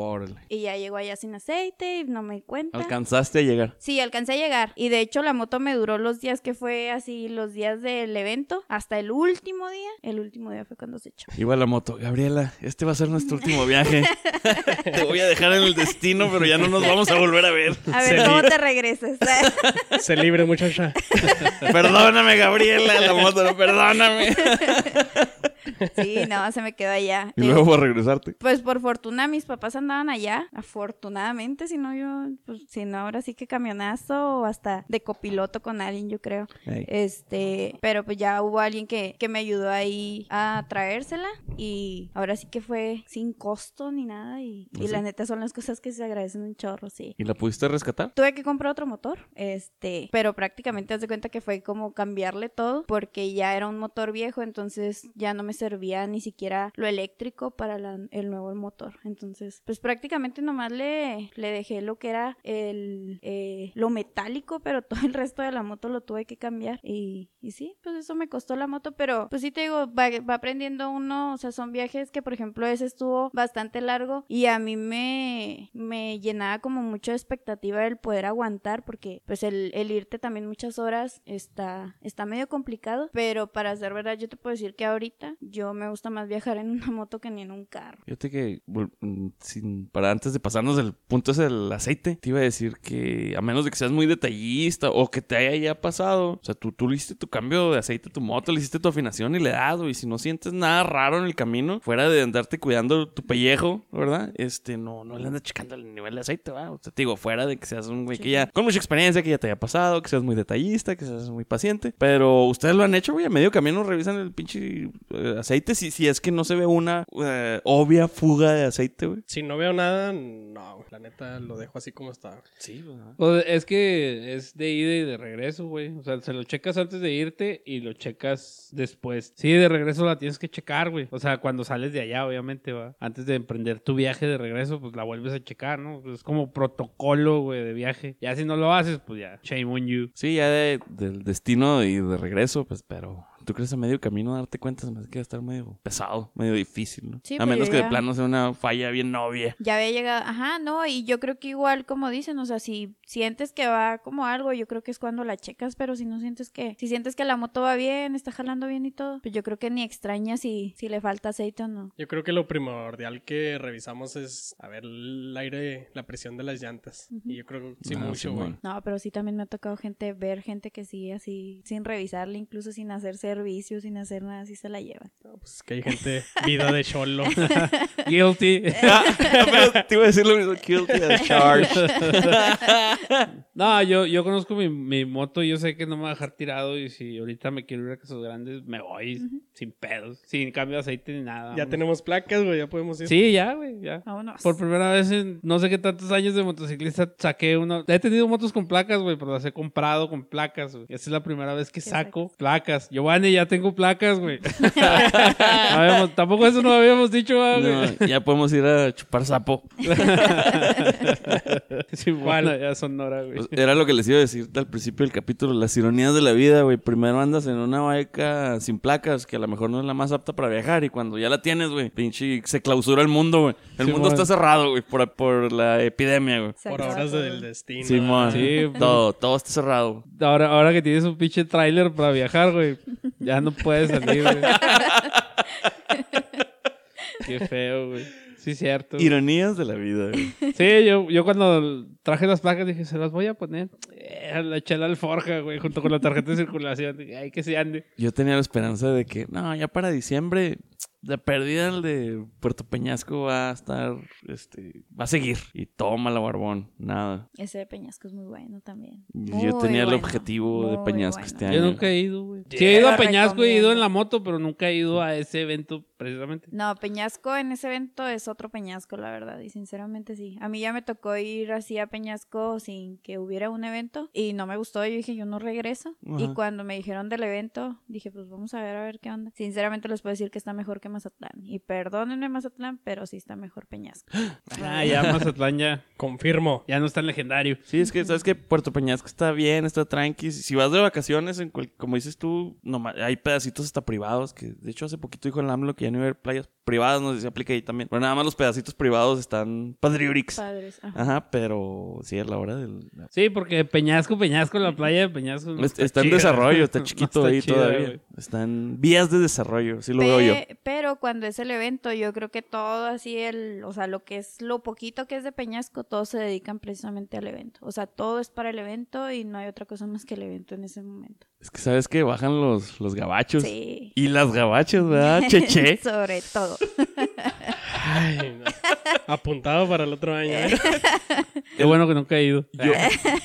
Y ya llegó allá sin aceite y no me di cuenta. Alcanzaste a llegar. Sí, alcancé a llegar. Y de hecho la moto me duró los días que fue así, los días del evento, hasta el último día. El último día fue cuando se echó. Iba la moto. Gabriela, este va a ser nuestro último viaje. *laughs* Te voy a dejar en el destino, pero ya no nos vamos a volver a ver. A ver, Se ¿cómo te regresas? *laughs* Se libre, muchacha. Perdóname, Gabriela, la moto, perdóname. *laughs* sí, no, se me quedó allá. Y luego para regresarte. Pues por fortuna mis papás andaban allá, afortunadamente, si no yo, pues si no ahora sí que camionazo o hasta de copiloto con alguien, yo creo. Este, pero pues ya hubo alguien que, que me ayudó ahí a traérsela y ahora sí que fue sin costo ni nada y, y ¿Ah, la sí? neta son las cosas que se agradecen un chorro, sí. ¿Y la pudiste rescatar? Tuve que comprar otro motor, este, pero prácticamente haz de cuenta que fue como cambiarle todo porque ya era un motor viejo, entonces ya no me servía ni siquiera lo eléctrico para el nuevo motor. Entonces, pues prácticamente nomás le, le dejé lo que era el, eh, lo metálico, pero *laughs* todo el resto de la moto lo tuve que cambiar. Y, y sí, pues eso me costó la moto, pero pues sí te digo, va, va aprendiendo uno, o sea, son viajes que, por ejemplo, ese estuvo bastante largo y a mí me, me llenaba como mucha expectativa el poder aguantar, porque pues el, el irte también muchas horas está, está medio complicado, pero para ser verdad, yo te puedo decir que ahorita yo me gusta más viajar en una moto que ni en un carro. Fíjate que, mm, sin, para antes de pasarnos del punto ese del aceite, te iba a decir que a menos de que seas muy detallista o que te haya ya pasado, o sea, tú, tú le hiciste tu cambio de aceite a tu moto, le hiciste tu afinación y le das, y si no sientes nada raro en el camino, fuera de andarte cuidando tu pellejo, ¿verdad? Este, no, no le andas checando el nivel de aceite, ¿verdad? O sea, te digo, fuera de que seas un güey que ya, con mucha experiencia, que ya te haya pasado, que seas muy detallista, que seas muy paciente, pero ustedes lo han hecho, güey, a medio camino revisan el pinche eh, aceite, si, si es que no se ve una eh, obvia fuga de aceite, güey. Si no veo nada, no, güey. La neta lo dejo así como está. Sí, es que es de ida y de regreso, güey. O sea, se lo checas antes de irte y lo checas después. Sí, de regreso la tienes que checar, güey. O sea, cuando sales de allá, obviamente, va. Antes de emprender tu viaje de regreso, pues la vuelves a checar, ¿no? Es como protocolo, güey, de viaje. Ya si no lo haces, pues ya, shame on you. Sí, ya de- del destino y de regreso, pues, pero tú crees a medio camino darte cuenta, se me hace que va a estar medio pesado, medio difícil, ¿no? Sí, a menos yo que de plano sea una falla bien novia. Ya había llegado, ajá, no, y yo creo que igual como dicen, o sea, si sientes que va como algo, yo creo que es cuando la checas, pero si no sientes que, si sientes que la moto va bien, está jalando bien y todo, pues yo creo que ni extrañas si, si le falta aceite o no. Yo creo que lo primordial que revisamos es a ver el aire, la presión de las llantas. Y yo creo que sí Ah, mucho, güey. Simón. No, pero sí también me ha tocado gente, ver gente que sigue así, sin revisarle, incluso sin hacer servicio, sin hacer nada, así se la llevan. No, pues es que hay gente, vida de cholo. *laughs* Guilty. *laughs* Pero te iba a decir lo mismo, guilty as charged. *laughs* no, yo, yo conozco mi, mi moto y yo sé que no me va a dejar tirado. Y si ahorita me quiero ir a Casas Grandes, me voy sin pedos, sin cambio de aceite ni nada. ya vamos. tenemos placas, güey, ya podemos ir. Sí, ya, güey, ya. Vámonos. Por primera vez en no sé qué tantos años de motociclista saqué una. He tenido motos con placas, güey, pero las he comprado con placas, güey. Esa es la primera vez que ¿Qué saco placas. Ya tengo placas, güey. *laughs* Habíamos- tampoco eso no lo habíamos dicho, ah, güey. No, ya podemos ir a chupar sapo. *laughs* Sí, bueno, ya Sonora, güey. Pues, Era lo que les iba a decir al principio del capítulo, las ironías de la vida, güey. Primero andas en una bike sin placas, que a lo mejor no es la más apta para viajar, y cuando ya la tienes, güey, pinche, se clausura el mundo, güey. El Sí, mundo está cerrado, güey, por, por la epidemia, güey. Se Por acaba horas todo. del destino. Simón. Sí, todo, todo está cerrado. Ahora, ahora que tienes un pinche tráiler para viajar, güey, ya no puedes salir, güey. *laughs* Qué feo, güey. Sí, cierto. Ironías de la vida, güey. Sí, yo, yo cuando traje las placas dije, se las voy a poner. Eh, la eché a la alforja, güey, junto con la tarjeta de circulación. Dije, Ay, que se ande. Yo tenía la esperanza de que, no, ya para diciembre, la pérdida el de Puerto Peñasco va a estar, este, va a seguir. Y toma la barbón, nada. Ese de Peñasco es muy bueno también. Yo Muy tenía el bueno, objetivo de Peñasco bueno. este año. Yo nunca he ido, güey. Sí, he ido a Peñasco, he ido en la moto, pero nunca he ido a ese evento precisamente. No, Peñasco en ese evento es otro Peñasco, la verdad, y sinceramente sí. A mí ya me tocó ir así a Peñasco sin que hubiera un evento y no me gustó, yo dije, yo no regreso. Y Ajá. cuando me dijeron del evento, dije, pues vamos a ver a ver qué onda. Sinceramente les puedo decir que está mejor que Mazatlán. Y perdónenme Mazatlán, pero sí está mejor Peñasco. *gasps* Ah, ya Mazatlán ya, Confirmo. ya no es tan legendario. Sí, es que sabes que Puerto Peñasco está bien, está tranqui. Si vas de vacaciones, en cual- como dices tú, no, hay pedacitos hasta privados. Que de hecho hace poquito dijo el AMLO que ya no iba a haber playas privadas, no sé si se aplica ahí también. Pero nada más los pedacitos privados están padriurix. Padres. ajá. Ajá, pero sí, a la hora del. Sí, porque Peñasco, Peñasco, la playa de Peñasco. no Está, está en desarrollo, está No *laughs* chiquito está ahí chida, todavía. güey. Está en vías de desarrollo, sí lo veo yo. Pe- Pero cuando es el evento, yo creo que todo así, el, o sea, lo que es lo poquito que es de Peñasco, todos se dedican precisamente al evento. O sea, todo es para el evento y no hay otra cosa más que el evento en ese momento. Es que sabes que bajan los, los gabachos. Sí. Y las gabachas, ¿verdad? *laughs* Cheche. Sobre todo. *laughs* Ay, no. Apuntado para el otro año. ¿eh? Qué bueno que nunca he ido. Yo,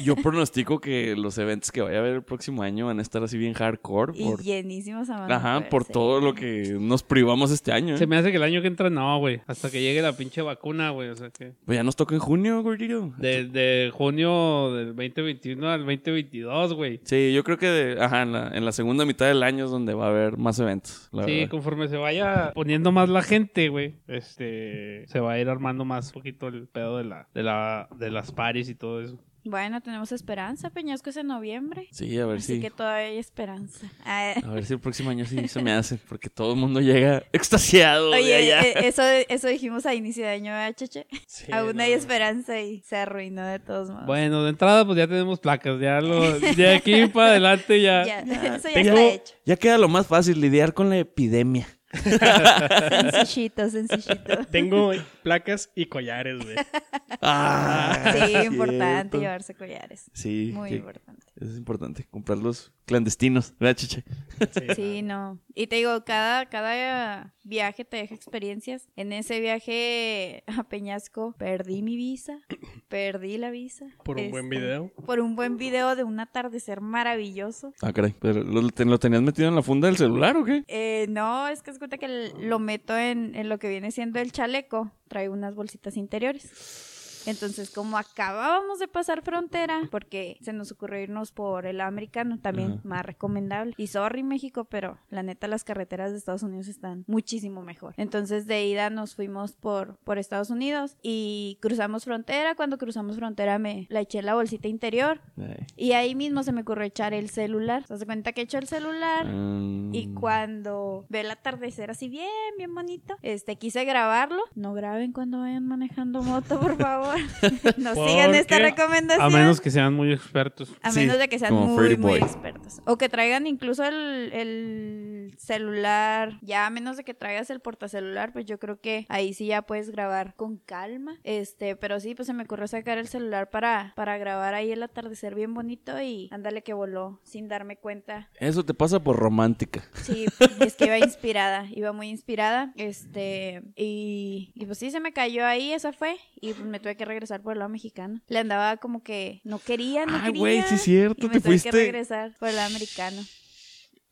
yo pronostico que los eventos que vaya a haber el próximo año van a estar así bien hardcore. Y Por, llenísimos a más ajá, por todo lo que nos privamos este año. ¿eh? Se me hace que el año que entra no, güey. Hasta que llegue la pinche vacuna, güey. O sea que. Pues ya nos toca en junio, gordillo. De, de junio del 2021 al 2022, güey. Sí, yo creo que de- ajá, en, la, en la segunda mitad del año es donde va a haber más eventos. La Sí, verdad. conforme se vaya poniendo más la gente, güey, este, se va a ir armando más poquito el pedo de la, de la, de las paris y todo eso. Bueno, tenemos esperanza. Peñasco es en noviembre. Sí, a ver Así si. que todavía hay esperanza. Ah, A ver si el próximo año sí se me hace, porque todo el mundo llega extasiado de Oye, allá. eh, eso, eso dijimos a inicio de año, ¿verdad, Cheche? Sí, Aún no. hay esperanza y se arruinó de todos modos. Bueno, de entrada, pues ya tenemos placas, ya lo, *laughs* de aquí para adelante ya. Ya, eso ya está hecho. Ya queda lo más fácil, lidiar con la epidemia. *laughs* Sencillito, sencillito. Tengo placas y collares, güey. *laughs* Ah, Sí, cierto. importante llevarse collares. Sí, Muy que- importante. es importante comprarlos clandestinos, ¿verdad, chiche? Sí, no. Y te digo, cada, cada viaje te deja experiencias. En ese viaje a Peñasco perdí mi visa, perdí la visa. Por un buen Este, video. Por un buen video de un atardecer maravilloso. Ah, caray. ¿Pero lo, te- lo tenías metido en la funda del celular o qué? Eh, no, es que es cuenta que lo meto en, en lo que viene siendo el chaleco. Trae unas bolsitas interiores. Entonces, como acabábamos de pasar frontera, porque se nos ocurrió irnos por el americano, también más recomendable. Y sorry México, pero la neta las carreteras de Estados Unidos están muchísimo mejor. Entonces, de ida nos fuimos por, por Estados Unidos y cruzamos frontera. Cuando cruzamos frontera me la eché en la bolsita interior Ay. y ahí mismo se me ocurrió echar el celular. Se hace cuenta que echo el celular. Mm. Y cuando ve el atardecer así bien, bien bonito, este, quise grabarlo. No graben cuando vayan manejando moto, por favor. No ¿Por *laughs* sigan esta recomendación. A menos que sean muy expertos. A Sí, menos de que sean muy, muy expertos. O que traigan incluso el, el celular. Ya a menos de que traigas el portacelular, pues yo creo que ahí sí ya puedes grabar con calma. Este, pero sí, pues se me ocurrió sacar el celular para, para grabar ahí el atardecer bien bonito y ándale que voló sin darme cuenta Eso te pasa por romántica. Sí, es que iba inspirada, iba muy inspirada, este, y, y pues sí, se me cayó ahí, esa fue, y pues me tuve que regresar por el lado mexicano. Le andaba como que no quería, no Ay, quería. güey, sí es cierto, y me te tuve fuiste- que regresar por el lado americano.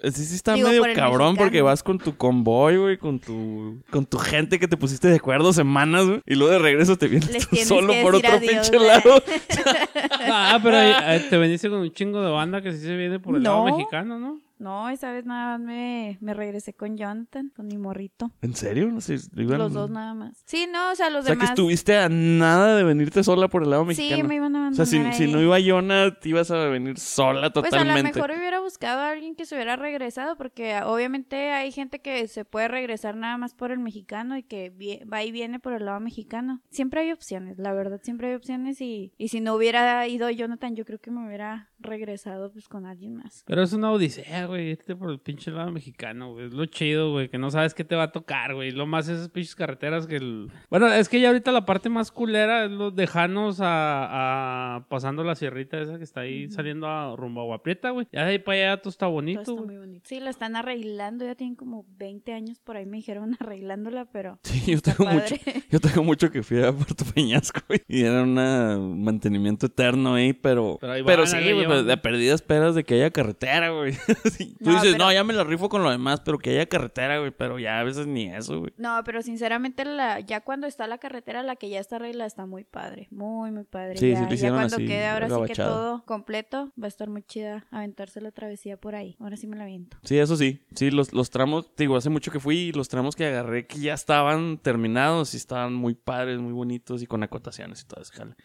Sí, sí está Digo, medio por cabrón mexicano. porque vas con tu convoy, güey, con tu con tu gente que te pusiste de acuerdo semanas, güey, y luego de regreso te vienes Les tú solo que por otro adiós, pinche ¿verdad? lado. *laughs* Ah, pero ahí, eh, te veniste con un chingo de banda que sí se viene por el lado No. mexicano, ¿no? No, esa vez nada más me, me regresé con Jonathan, con mi morrito. ¿En serio? No sé, iban- Los dos nada más. Sí, no, o sea, los O sea, que demás. estuviste a nada de venirte sola por el lado mexicano. Sí, me iban a O mandar. sea, si, si no iba Jonah, te ibas a venir sola Pues a lo totalmente. mejor hubiera buscado a alguien que se hubiera regresado, porque ah, obviamente hay gente que se puede regresar nada más por el mexicano y que va y viene por el lado mexicano. Siempre hay opciones, la verdad, siempre hay opciones y, y si no hubiera ido Jonathan, yo creo que me hubiera regresado pues con alguien más. Pero es una odisea, güey, irte por el pinche lado mexicano, güey. Es lo chido, güey, que no sabes qué te va a tocar, güey. Lo más esas pinches carreteras que el... Bueno, es que ya ahorita la parte más culera es los dejanos a, a- pasando la sierrita esa que está ahí saliendo a rumbo a Agua Prieta, güey. Ya de ahí para allá todo está Todo bonito, está güey. muy bonito. Sí, la están arreglando, ya tienen como 20 años por ahí me dijeron *laughs* arreglándola, pero Sí, yo tengo mucho, *laughs* yo tengo mucho que fui a Puerto Peñasco, güey. Y era un mantenimiento eterno ahí, pero... Pero ahí Pero van, sí, ahí pues, de perdida esperas de que haya carretera, güey. *laughs* Sí, Tú No, dices, pero- no, ya me la rifo con lo demás, pero que haya carretera, güey. Pero ya a veces ni eso, güey. No, pero sinceramente la, ya cuando está la carretera, la que ya está arreglada está muy padre, muy muy padre. Sí, ya, sí ya cuando así, quede ahora sí que todo completo, va a estar muy chida aventarse la travesía por ahí. Ahora sí me la aviento. Sí, eso sí. Sí, los, los tramos, te digo, hace mucho que fui y los tramos que agarré que ya estaban terminados y estaban muy padres, muy bonitos y con acotaciones y todo eso, jale.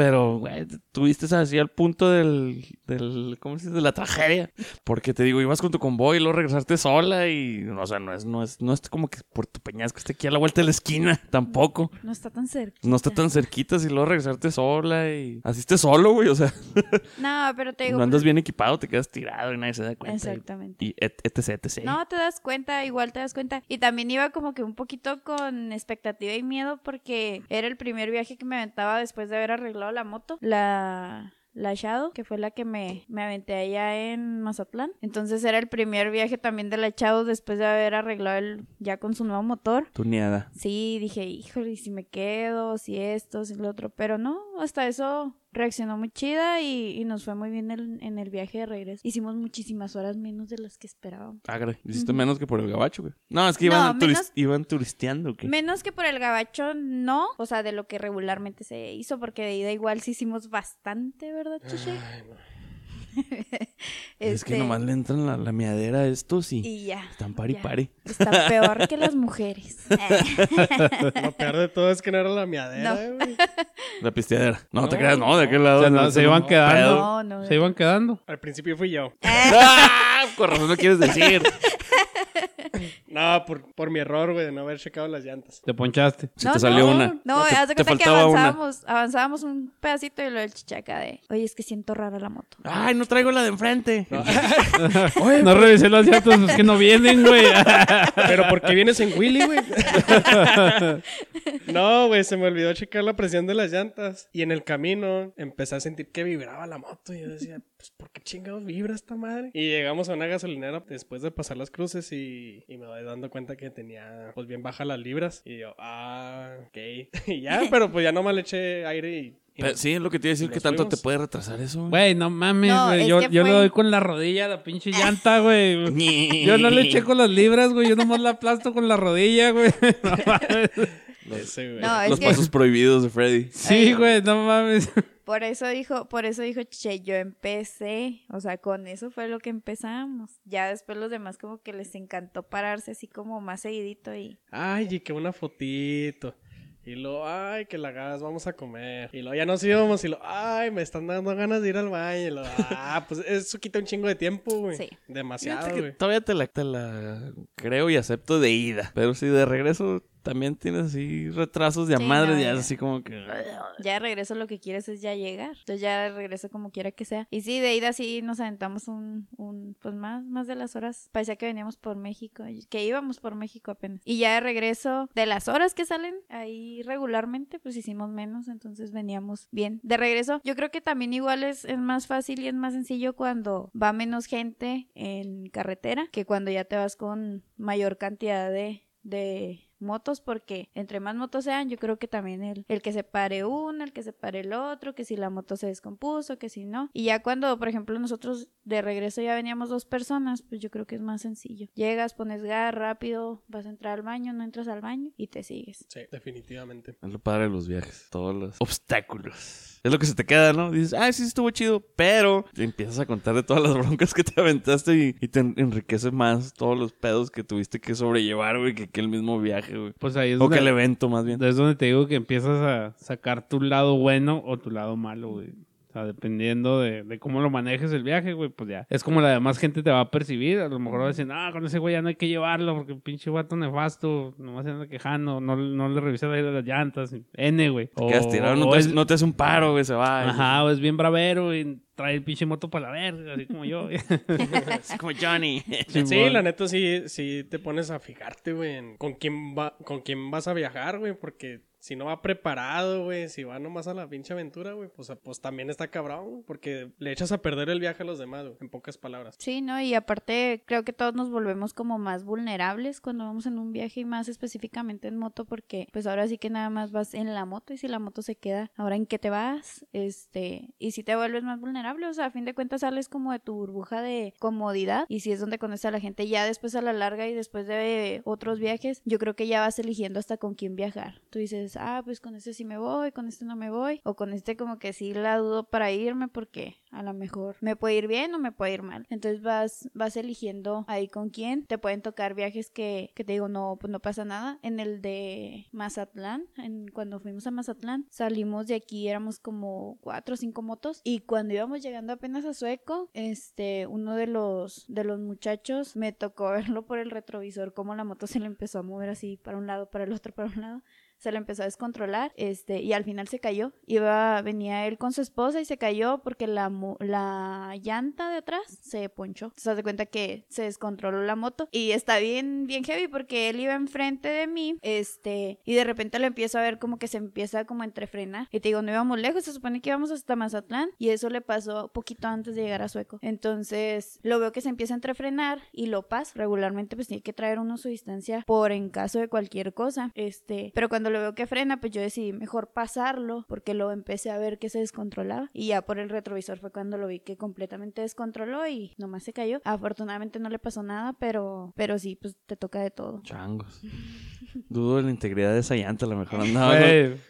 Pero, güey, tuviste así al punto del, del, ¿cómo se dice? De la tragedia. Porque te digo, ibas con tu convoy y luego regresaste sola y, o sea, no es, no es, no es como que Puerto Peñasco esté aquí a la vuelta de la esquina, *laughs* tampoco. No está tan cerca. No está tan cerquita y luego regresarte sola y así estés solo, güey, o sea, *laughs* No, pero te digo. no andas pues, bien equipado, te quedas tirado y nadie se da cuenta. Exactamente. Y, et- etc, etc. No, te das cuenta, igual te das cuenta. Y también iba como que un poquito con expectativa y miedo porque era el primer viaje que me aventaba después de haber arreglado la moto. La, la Shadow, que fue la que me, me aventé allá en Mazatlán. Entonces era el primer viaje también de la Shadow después de haber arreglado el ya con su nuevo motor. Tuneada. Sí, dije, híjole, ¿y si me quedo, si esto, si lo otro, pero no, hasta eso reaccionó muy chida y, y nos fue muy bien el- en el viaje de regreso. Hicimos muchísimas horas menos de las que esperábamos. Ah, caray. Hiciste menos que por el gabacho, güey. No, es que No, iban, turis- menos- iban turisteando, ¿qué? Menos que por el gabacho, no. O sea, de lo que regularmente se hizo, porque de ida igual sí hicimos bastante, ¿verdad, Chiche? Ay, no. *laughs* Es que Este, nomás le entran la, la miadera a estos y, Y ya. están pari ya. pari. Está peor que las *laughs* mujeres. *laughs* Lo peor de todo es que no era la miadera, No. La pisteadera. No, te creas, no, de no. aquel lado. O sea, no, no, eso se iban no. quedando. no, no. Se iban quedando. Al principio fui yo. ¡Ah! Con razón no quieres decir. No, por, por mi error, güey, de no haber checado las llantas. Te ponchaste. Si No, te salió no, una. No, te, haz de cuenta que faltaba una. avanzábamos, avanzábamos un pedacito y lo del chichaca de, oye, es que siento rara la moto. Ay, no traigo la de enfrente. No *laughs* *laughs* revisé los datos, es que no vienen, güey. *laughs* Pero ¿por qué vienes en Willy, güey? no, güey, se me olvidó checar la presión de las llantas. Y en el camino empecé a sentir que vibraba la moto. Y yo decía, pues, ¿por qué chingados vibra esta madre? Y llegamos a una gasolinera después de pasar las cruces y, y me doy dando cuenta que tenía, pues, bien bajas las libras. Y yo, ah, ok. *laughs* y ya, *laughs* pero pues ya nomás le eché aire y... Pero sí, es lo que te iba a decir, que tanto fuimos. te puede retrasar eso. Güey, no mames, No, güey. yo yo le doy con la rodilla a la pinche llanta, güey. *laughs* Yo no le eché con las libras, güey. Yo nomás la aplasto con la rodilla, güey. No mames. Ese, güey. No, Los que pasos prohibidos de Freddy. Sí, güey, no mames. Por eso dijo, por eso dijo Che, yo empecé, o sea, con eso fue lo que empezamos. Ya después los demás como que les encantó pararse así como más seguidito y Ay, y que una fotito. Y luego, ay, que la gas, vamos a comer. Y luego ya nos íbamos y lo, ay, me están dando ganas de ir al baño. Y lo, ah, *laughs* pues eso quita un chingo de tiempo, güey. Sí. Demasiado, güey. todavía te la, te la creo y acepto de ida. Pero si de regreso también tienes así retrasos de a Sí, madre, no, ya es así como que. ya de regreso lo que quieres es ya llegar. Entonces ya de regreso como quiera que sea. Y sí, de ida sí nos aventamos un, un pues más, más de las horas. Parecía que veníamos por México, que íbamos por México apenas. Y ya de regreso, de las horas que salen ahí regularmente, pues hicimos menos, entonces veníamos bien. De regreso, yo creo que también igual es, es más fácil y es más sencillo cuando va menos gente en carretera que cuando ya te vas con mayor cantidad de, de motos porque entre más motos sean yo creo que también el, el que se pare uno, el que se pare el otro, que si la moto se descompuso, que si no. Y ya cuando por ejemplo nosotros de regreso ya veníamos dos personas, pues yo creo que es más sencillo. Llegas, pones gas rápido, vas a entrar al baño, no entras al baño y te sigues. Sí, definitivamente. Es lo padre de los viajes, todos los obstáculos. Es lo que se te queda, ¿no? Dices, ah, sí, estuvo chido, pero te empiezas a contar de todas las *laughs* broncas que te aventaste y, y te en- enriquece más todos los pedos que tuviste que sobrellevar, güey, que, que el mismo viaje, güey. Pues ahí es O que el evento, más bien. es donde te digo que empiezas a sacar tu lado bueno o tu lado malo, güey. Sea, dependiendo de, de cómo lo manejes el viaje, güey, pues ya. Es como la demás gente te va a percibir. A lo mejor va a decir, ah, con ese güey ya no hay que llevarlo porque pinche vato nefasto, nomás se anda quejando, no, no le revisé la de las llantas. N, güey. Te quedas tirado, no o te, es- no te hace un paro, güey, se va. Ajá, o es bien bravero y trae el pinche moto para la verga, así como yo. Así *laughs* como Johnny. *laughs* Sí, la neta sí, sí te pones a fijarte, güey, en con quién va, con quién vas a viajar, güey, porque si no va preparado, güey, si va nomás a la pinche aventura, güey, pues, pues también está cabrón, porque le echas a perder el viaje a los demás, en pocas palabras. Sí, ¿no? Y aparte creo que todos nos volvemos como más vulnerables cuando vamos en un viaje y más específicamente en moto porque pues ahora sí que nada más vas en la moto y si la moto se queda, ahora en qué te vas, este, y si te vuelves más vulnerable, o sea, a fin de cuentas sales como de tu burbuja de comodidad y si es donde conoces a la gente ya después a la larga y después de otros viajes, yo creo que ya vas eligiendo hasta con quién viajar. Tú dices, ah, pues con este sí me voy, con este no me voy, o con este como que sí la dudo para irme porque a lo mejor me puede ir bien o me puede ir mal. Entonces vas, vas eligiendo ahí con quién. Te pueden tocar viajes que, que te digo, no, pues no pasa nada. En el de Mazatlán, en, cuando fuimos a Mazatlán, salimos de aquí, éramos como cuatro o cinco motos. Y cuando íbamos llegando apenas a Sueco, este, uno de los, de los muchachos me tocó *laughs* verlo por el retrovisor, cómo la moto se le empezó a mover así para un lado, para el otro, para un lado se le empezó a descontrolar, este, y al final se cayó. Iba, venía él con su esposa y se cayó porque la, la llanta de atrás se ponchó. Se hace cuenta que se descontroló la moto y está bien, bien heavy porque él iba enfrente de mí, este, y de repente lo empiezo a ver como que se empieza como a entrefrenar. Y te digo, no íbamos lejos, se supone que íbamos hasta Mazatlán y eso le pasó poquito antes de llegar a Sueco. Entonces, lo veo que se empieza a entrefrenar y lo pasa. Regularmente pues tiene que traer uno su distancia por en caso de cualquier cosa. Este, pero cuando lo veo que frena, pues yo decidí mejor pasarlo porque lo empecé a ver que se descontrolaba y ya por el retrovisor fue cuando lo vi que completamente descontroló y nomás se cayó. Afortunadamente no le pasó nada, pero pero sí, pues te toca de todo. Changos. Dudo de la integridad de esa llanta, a lo mejor andaba.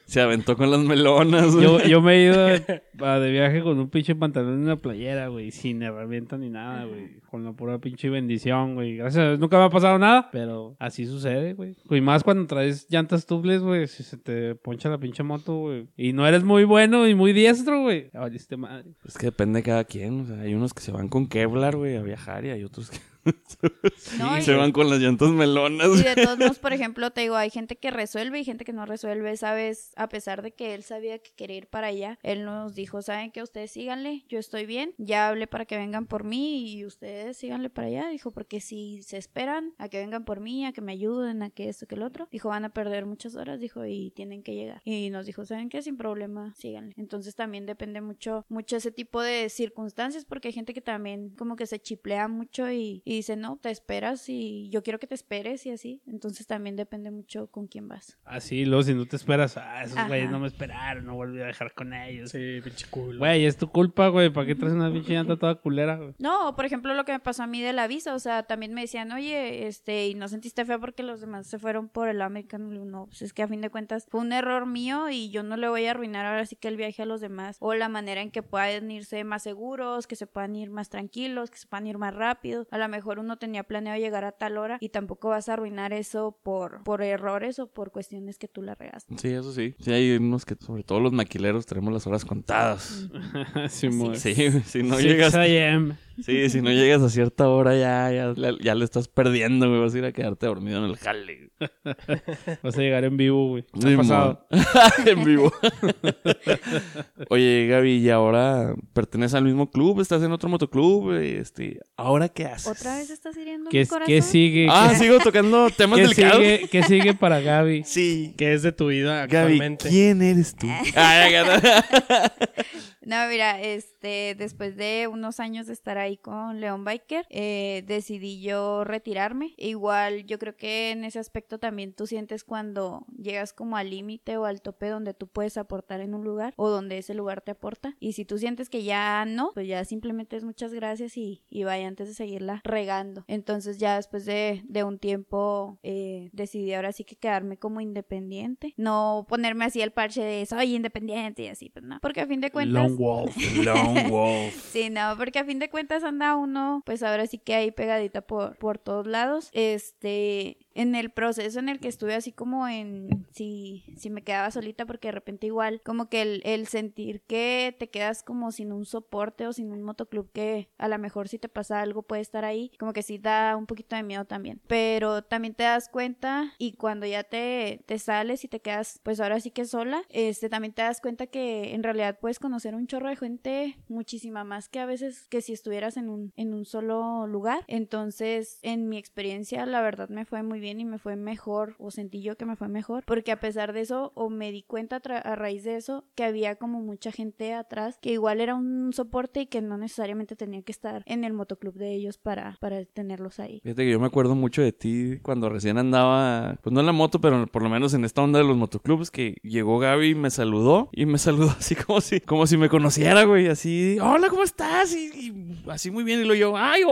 Se aventó con las melonas, Yo, yo me he ido *laughs* de, viaje con un pinche pantalón y una playera, güey, sin herramienta ni nada, güey. Con la pura pinche bendición, güey. Gracias a Dios nunca me ha pasado nada, pero así sucede, güey. Y más cuando traes llantas tubles, güey, si se te poncha la pinche moto, güey. Y no eres muy bueno y muy diestro, güey. este madre. Es que depende de cada quien, o sea, hay unos que se van con Kevlar, güey, a viajar y hay otros que *laughs* se van con las llantas melonas. Y de todos *laughs* modos, por ejemplo, te digo, hay gente que resuelve y gente que no resuelve, ¿sabes? A pesar de que él sabía que quería ir para allá, él nos dijo, ¿saben que Ustedes síganle, yo estoy bien, ya hablé para que vengan por mí y ustedes síganle para allá. Dijo, porque si se esperan a que vengan por mí, a que me ayuden, a que esto, que el otro, dijo, van a perder muchas horas, dijo, y tienen que llegar. Y nos dijo, ¿saben qué? Sin problema, síganle. Entonces también depende mucho, mucho ese tipo de circunstancias, porque hay gente que también como que se chiplea mucho y y dice, no, te esperas y yo quiero que te esperes y así. Entonces también depende mucho con quién vas. Así, luego si no te esperas, ah, esos güeyes no me esperaron, no volví a dejar con ellos. Sí, pinche culo. Güey, es tu culpa, güey, ¿para qué traes una pinche llanta toda culera, güey? No, por ejemplo, lo que me pasó a mí de la visa, o sea, también me decían, oye, este, y no sentiste feo porque los demás se fueron por el American. No, pues es que a fin de cuentas fue un error mío y yo no le voy a arruinar ahora sí que el viaje a los demás o la manera en que puedan irse más seguros, que se puedan ir más tranquilos, que se puedan ir más rápido. A lo mejor mejor uno tenía planeado llegar a tal hora y tampoco vas a arruinar eso por, por errores o por cuestiones que tú la regaste. Sí, eso sí. Sí, hay unos que, sobre todo los maquileros, tenemos las horas contadas. *laughs* sí, sí, si no llegas. *laughs* Sí, si no llegas a cierta hora ya, ya, ya le estás perdiendo, güey. Vas a ir a quedarte dormido en el jale. *laughs* Vas a llegar en vivo, güey. Sí, pasado? *laughs* en vivo. *laughs* Oye, Gaby, ¿y ahora perteneces al mismo club? ¿Estás en otro motoclub? Este, ¿Ahora qué haces? ¿Otra vez estás hiriendo ¿Qué, mi corazón? ¿Qué sigue? Ah, sigo tocando temas ¿Qué delicados. Sigue, ¿Qué sigue para Gaby? Sí. ¿Qué es de tu vida Gaby, actualmente? ¿quién eres tú? No, mira, este, después de unos años de estar ahí con León Biker, eh, decidí yo retirarme. Igual, yo creo que en ese aspecto también tú sientes cuando llegas como al límite o al tope donde tú puedes aportar en un lugar o donde ese lugar te aporta. Y si tú sientes que ya no, pues ya simplemente es muchas gracias y, y vaya antes de seguirla regando. Entonces ya después de, de un tiempo eh, decidí ahora sí que quedarme como independiente. No ponerme así el parche de soy independiente y así, pues no. Porque a fin de cuentas... Wolf. *laughs* Wolf. sí, no, porque a fin de cuentas anda uno, pues ahora sí que ahí pegadita por, por todos lados. Este, en el proceso en el que estuve así como en si, si me quedaba solita porque de repente igual como que el, el, sentir que te quedas como sin un soporte o sin un motoclub que a lo mejor si te pasa algo puede estar ahí como que sí da un poquito de miedo también. Pero también te das cuenta y cuando ya te, te sales y te quedas pues ahora sí que sola este también te das cuenta que en realidad puedes conocer un chorro de gente muchísima más que a veces que si estuvieras en un, en un solo lugar. Entonces en mi experiencia la verdad me fue muy bien y me fue mejor o sentí yo que me fue mejor porque a pesar de eso o me di cuenta a raíz de eso que había como mucha gente atrás que igual era un soporte y que no necesariamente tenía que estar en el motoclub de ellos para, para tenerlos ahí. Fíjate que yo me acuerdo mucho de ti cuando recién andaba, pues no en la moto, pero por lo menos en esta onda de los motoclubs que llegó Gaby, me saludó y me *laughs* saludó así como si, como si me conociera, güey, así, hola, ¿cómo estás? Y, así muy bien y lo yo, ay,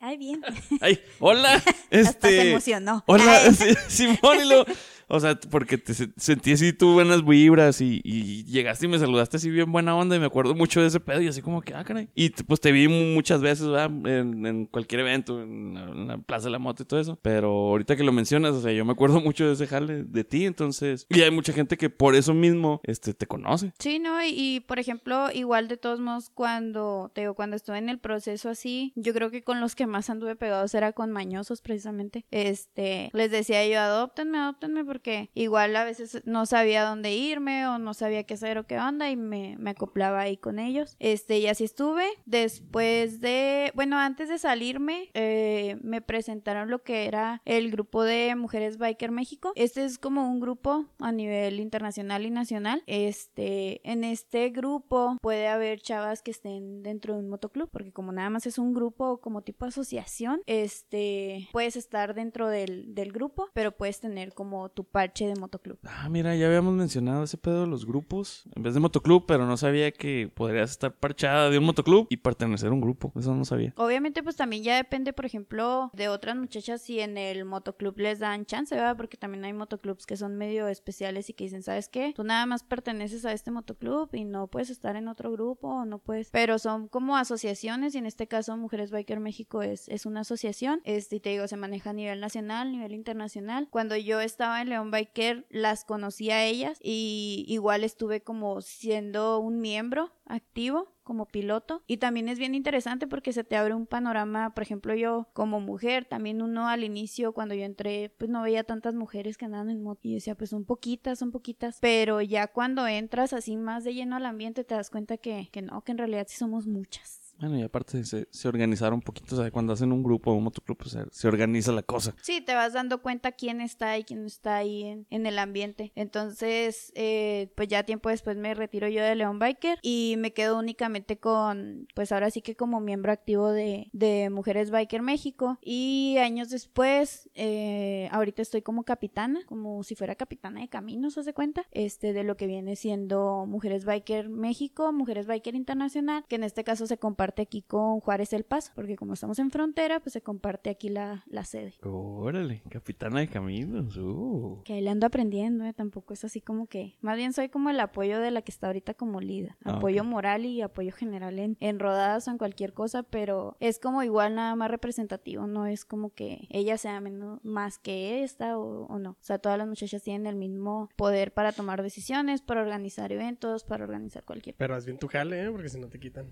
ay, bien. *laughs* Ay, hola. Este, *laughs* Hasta se emocionó. Hola, Simón y lo... O sea, porque te sentí así tú buenas vibras y, llegaste y me saludaste así bien buena onda y me acuerdo mucho de ese pedo y así como que, ah, caray. Y pues te vi muchas veces, ¿verdad? En, cualquier evento, en la, Plaza de la Moto y todo eso. Pero ahorita que lo mencionas, o sea, yo me acuerdo *laughs* mucho de ese jale de ti, entonces... Y hay mucha gente que por eso mismo, este, te conoce. Sí, ¿no? Y, y por ejemplo, igual de todos modos, cuando, te digo, cuando estuve en el proceso así, yo creo que con los que más anduve pegados era con mañosos precisamente. Este, les decía yo, adóptenme, adóptenme porque porque igual a veces no sabía dónde irme o no sabía qué hacer o qué onda y me, me acoplaba ahí con ellos. Este, y así estuve. Después de, bueno, antes de salirme, eh, me presentaron lo que era el grupo de Mujeres Biker México. Este es como un grupo a nivel internacional y nacional. Este, en este grupo puede haber chavas que estén dentro de un motoclub, porque como nada más es un grupo como tipo asociación, este, puedes estar dentro del, del grupo, pero puedes tener como tu parche de motoclub. Ah, mira, ya habíamos mencionado ese pedo de los grupos. En vez de motoclub, pero no sabía que podrías estar parchada de un motoclub y pertenecer a un grupo. Eso no sabía. Obviamente, pues también ya depende, por ejemplo, de otras muchachas si en el motoclub les dan chance, ¿verdad? Porque también hay motoclubs que son medio especiales y que dicen, ¿sabes qué? Tú nada más perteneces a este motoclub y no puedes estar en otro grupo o no puedes. Pero son como asociaciones y en este caso Mujeres Biker México es, es una asociación. Este, y te digo, se maneja a nivel nacional, nivel internacional. Cuando yo estaba en León Biker, las conocí a ellas y igual estuve como siendo un miembro activo como piloto y también es bien interesante porque se te abre un panorama, por ejemplo yo como mujer, también uno al inicio cuando yo entré pues no veía tantas mujeres que andaban en moto y decía pues son poquitas, son poquitas, pero ya cuando entras así más de lleno al ambiente te das cuenta que, que no, que en realidad sí somos muchas. Bueno, y aparte se, se organizaron un poquito, o sea, cuando hacen un grupo o un motoclub, pues se, organiza la cosa. Sí, te vas dando cuenta quién está y quién no está ahí en, en el ambiente. Entonces, eh, pues ya tiempo después me retiro yo de León Biker y me quedo únicamente con, pues ahora sí que como miembro activo de, de Mujeres Biker México. Y años después, eh, ahorita estoy como capitana, como si fuera capitana de caminos, ¿se cuenta? Este, de lo que viene siendo Mujeres Biker México, Mujeres Biker Internacional, que en este caso se comparte aquí con Juárez El Paso, porque como estamos en frontera, pues se comparte aquí la, la sede. Órale, capitana de caminos. Uh. Que ahí le ando aprendiendo, ¿eh? tampoco es así como que, más bien soy como el apoyo de la que está ahorita como líder, Ah, apoyo moral y apoyo general en, en rodadas o en cualquier cosa, pero es como igual nada más representativo, no es como que ella sea menos, más que esta o, o no, o sea, todas las muchachas tienen el mismo poder para tomar decisiones, para organizar eventos, para organizar cualquier Pero haz bien tu jale, ¿eh? Porque si no te quitan.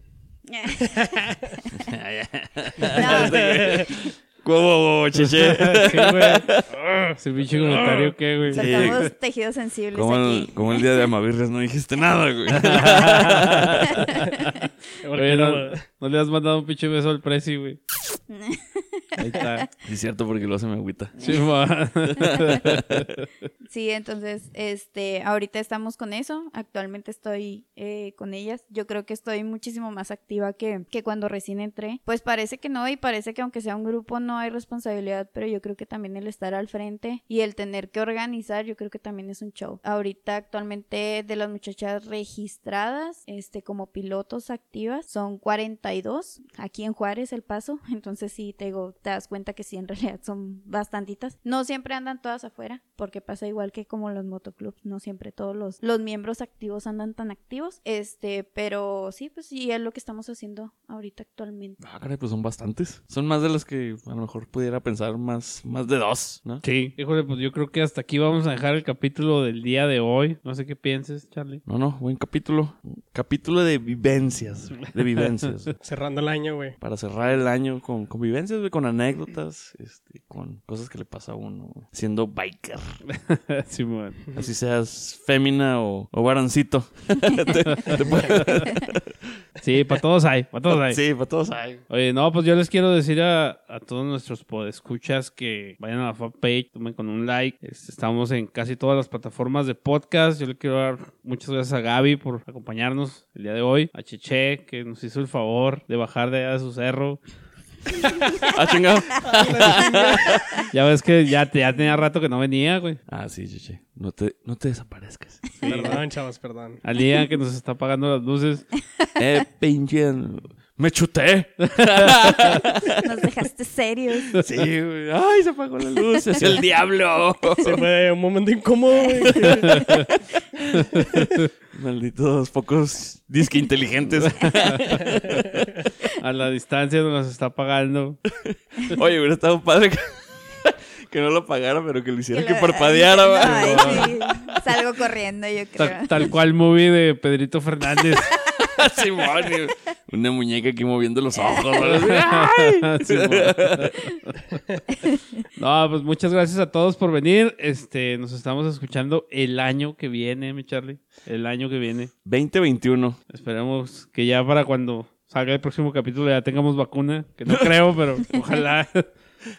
*laughs* *laughs* no, ¿Cómo, *laughs* cheche? sí, güey. *laughs* Ese pinche comentario, ¿qué, güey? sacamos tejidos sensibles Como aquí. el, como el día de *laughs* Amavirres no dijiste nada, güey. Oye, no, no le has mandado un pinche beso al Prezi, güey. Ahí está. Sí, es cierto, porque lo hace mi agüita. Sí, va. Sí, entonces, este, ahorita estamos con eso. Actualmente estoy eh, con ellas. Yo creo que estoy muchísimo más activa que, que cuando recién entré. Pues parece que no, y parece que aunque sea un grupo no hay responsabilidad, pero yo creo que también el estar al frente y el tener que organizar, yo creo que también es un show. Ahorita actualmente de las muchachas registradas, este, como pilotos activas, son 42 aquí en Juárez, El Paso. *laughs* Entonces sí, te digo, te das cuenta que sí, en *laughs* realidad son bastantitas. No siempre andan todas afuera, porque pasa igual que como los motoclubs, no siempre todos los, los miembros activos andan tan activos. Este, pero sí, pues sí, es lo que estamos haciendo ahorita actualmente. Ah, caray, pues son bastantes. Son más de las que mejor pudiera pensar más, más de dos, ¿no? Sí. Híjole, pues yo creo que hasta aquí vamos a dejar el capítulo del día de hoy. No sé qué pienses, Charlie. No, no, buen capítulo. Capítulo de vivencias, de vivencias. *laughs* Cerrando el año, güey. Para cerrar el año con, con vivencias, güey, con anécdotas, este, con cosas que le pasa a uno siendo biker. *laughs* sí, man. Así seas fémina o, o varoncito. *laughs* Te- te puede- Sí, para todos hay, para todos hay. sí, para todos hay. Oye, no, pues yo les quiero decir a, a todos nuestros podescuchas que vayan a la fanpage, tomen con un like. Este, Estamos en casi todas las plataformas de podcast. Yo le quiero dar muchas gracias a Gaby por acompañarnos el día de hoy. A Cheche, que nos hizo el favor de bajar de allá de su cerro. *laughs* Ah, chingado. *laughs* Ya ves que ya, te- ya tenía rato que no venía, güey. Ah, sí, chiche. No te, no te desaparezcas. Perdón, chavos, perdón. Al día que nos está apagando las luces. eh, pinche. Me chuté. Nos dejaste serios. Sí, güey. Ay, se apagó la luz. Es el diablo. Se fue un momento incómodo, güey. *laughs* Malditos pocos disque inteligentes. A la distancia nos está apagando. Oye, hubiera estado padre que, *laughs* que no lo pagara, pero que lo hiciera que, lo- parpadeara, va. Ay, sí. Salgo corriendo, yo creo. Tal, tal cual movie de Pedrito Fernández. *laughs* Una muñeca aquí moviendo los ojos. *laughs* no, pues muchas gracias a todos por venir. Este, nos estamos escuchando el año que viene, mi Charlie. El año que viene. 2021. Esperemos que ya para cuando salga el próximo capítulo ya tengamos vacuna. Que no creo, pero ojalá. *laughs*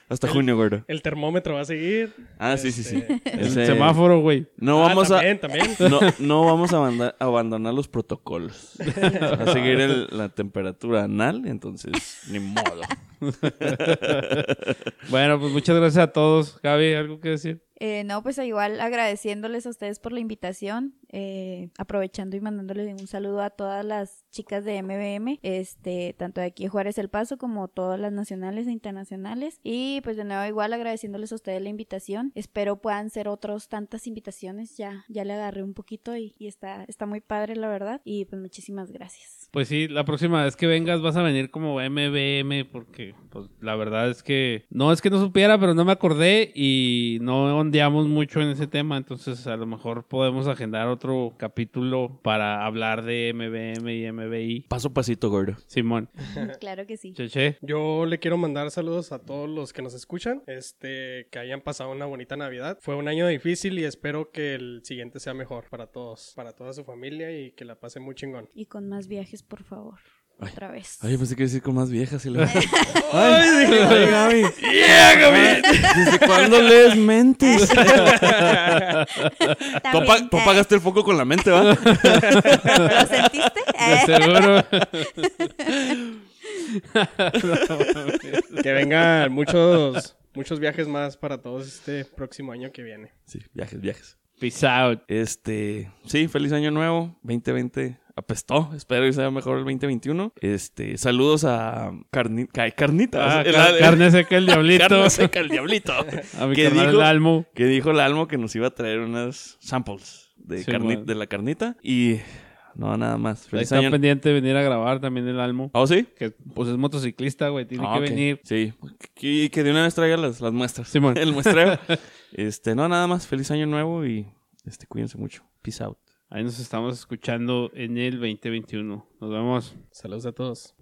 Hasta junio, güero. El termómetro va a seguir. Ah, sí, sí, sí. Este, *laughs* El Ese- semáforo, güey. No ah, vamos a... también, también. *laughs* No, no vamos a abandonar los protocolos. Va a seguir el- la temperatura anal, entonces ni modo. *laughs* Bueno, pues muchas gracias a todos. Gaby, ¿algo que decir? Eh, no, pues igual agradeciéndoles a ustedes por la invitación, eh, aprovechando y mandándoles un saludo a todas las chicas de MBM, este, tanto de aquí Juárez El Paso como todas las nacionales e internacionales. Y pues de nuevo igual agradeciéndoles a ustedes la invitación. Espero puedan ser otros tantas invitaciones. Ya, ya le agarré un poquito y, y está, está muy padre la verdad. Y pues muchísimas gracias. Pues sí, la próxima vez que vengas vas a venir como MBM porque pues la verdad es que no es que no supiera, pero no me acordé y no ondeamos mucho en ese tema, entonces a lo mejor podemos agendar otro capítulo para hablar de MBM y MBI. Paso a pasito, gordo. Simón, *laughs* claro que sí. Cheche. Yo le quiero mandar saludos a todos los que nos escuchan, este, que hayan pasado una bonita Navidad. Fue un año difícil y espero que el siguiente sea mejor para todos, para toda su familia y que la pasen muy chingón. Y con más viajes, por favor. Ay. Otra vez. Ay, pensé que iba a decir con más viejas y la... *laughs* Ay, dije, ay, Gaby. ¿Desde cuándo lees mentes? *laughs* tú, eh, apagaste el foco con la mente, ¿va? ¿Lo sentiste? De seguro. Que vengan muchos, muchos viajes más para todos este próximo año que viene. Sí, viajes, viajes. Peace out. Este, sí, feliz año nuevo. 2020 apestó. Espero que sea mejor el 2021. Este, saludos a Carni- Ca- Carnita. Ah, car- carne seca el *laughs* diablito. Carne seca, el diablito. *laughs* A mi ¿Qué carnal dijo? el Almo. que dijo el Almo que nos iba a traer unas samples de, Sí, carni- man. de la carnita. Y no, nada más. Ahí Feliz está año. pendiente de venir a grabar también el Almo. ¿Oh, sí? Que pues es motociclista, güey. Tiene Ah, que venir. Sí. Y que de una vez traiga las, las muestras. Simón. *laughs* El muestreo. *laughs* este, no, nada más. Feliz año nuevo y este, cuídense mucho. Peace out. Ahí nos estamos escuchando en el 2021. Nos vemos. Saludos a todos.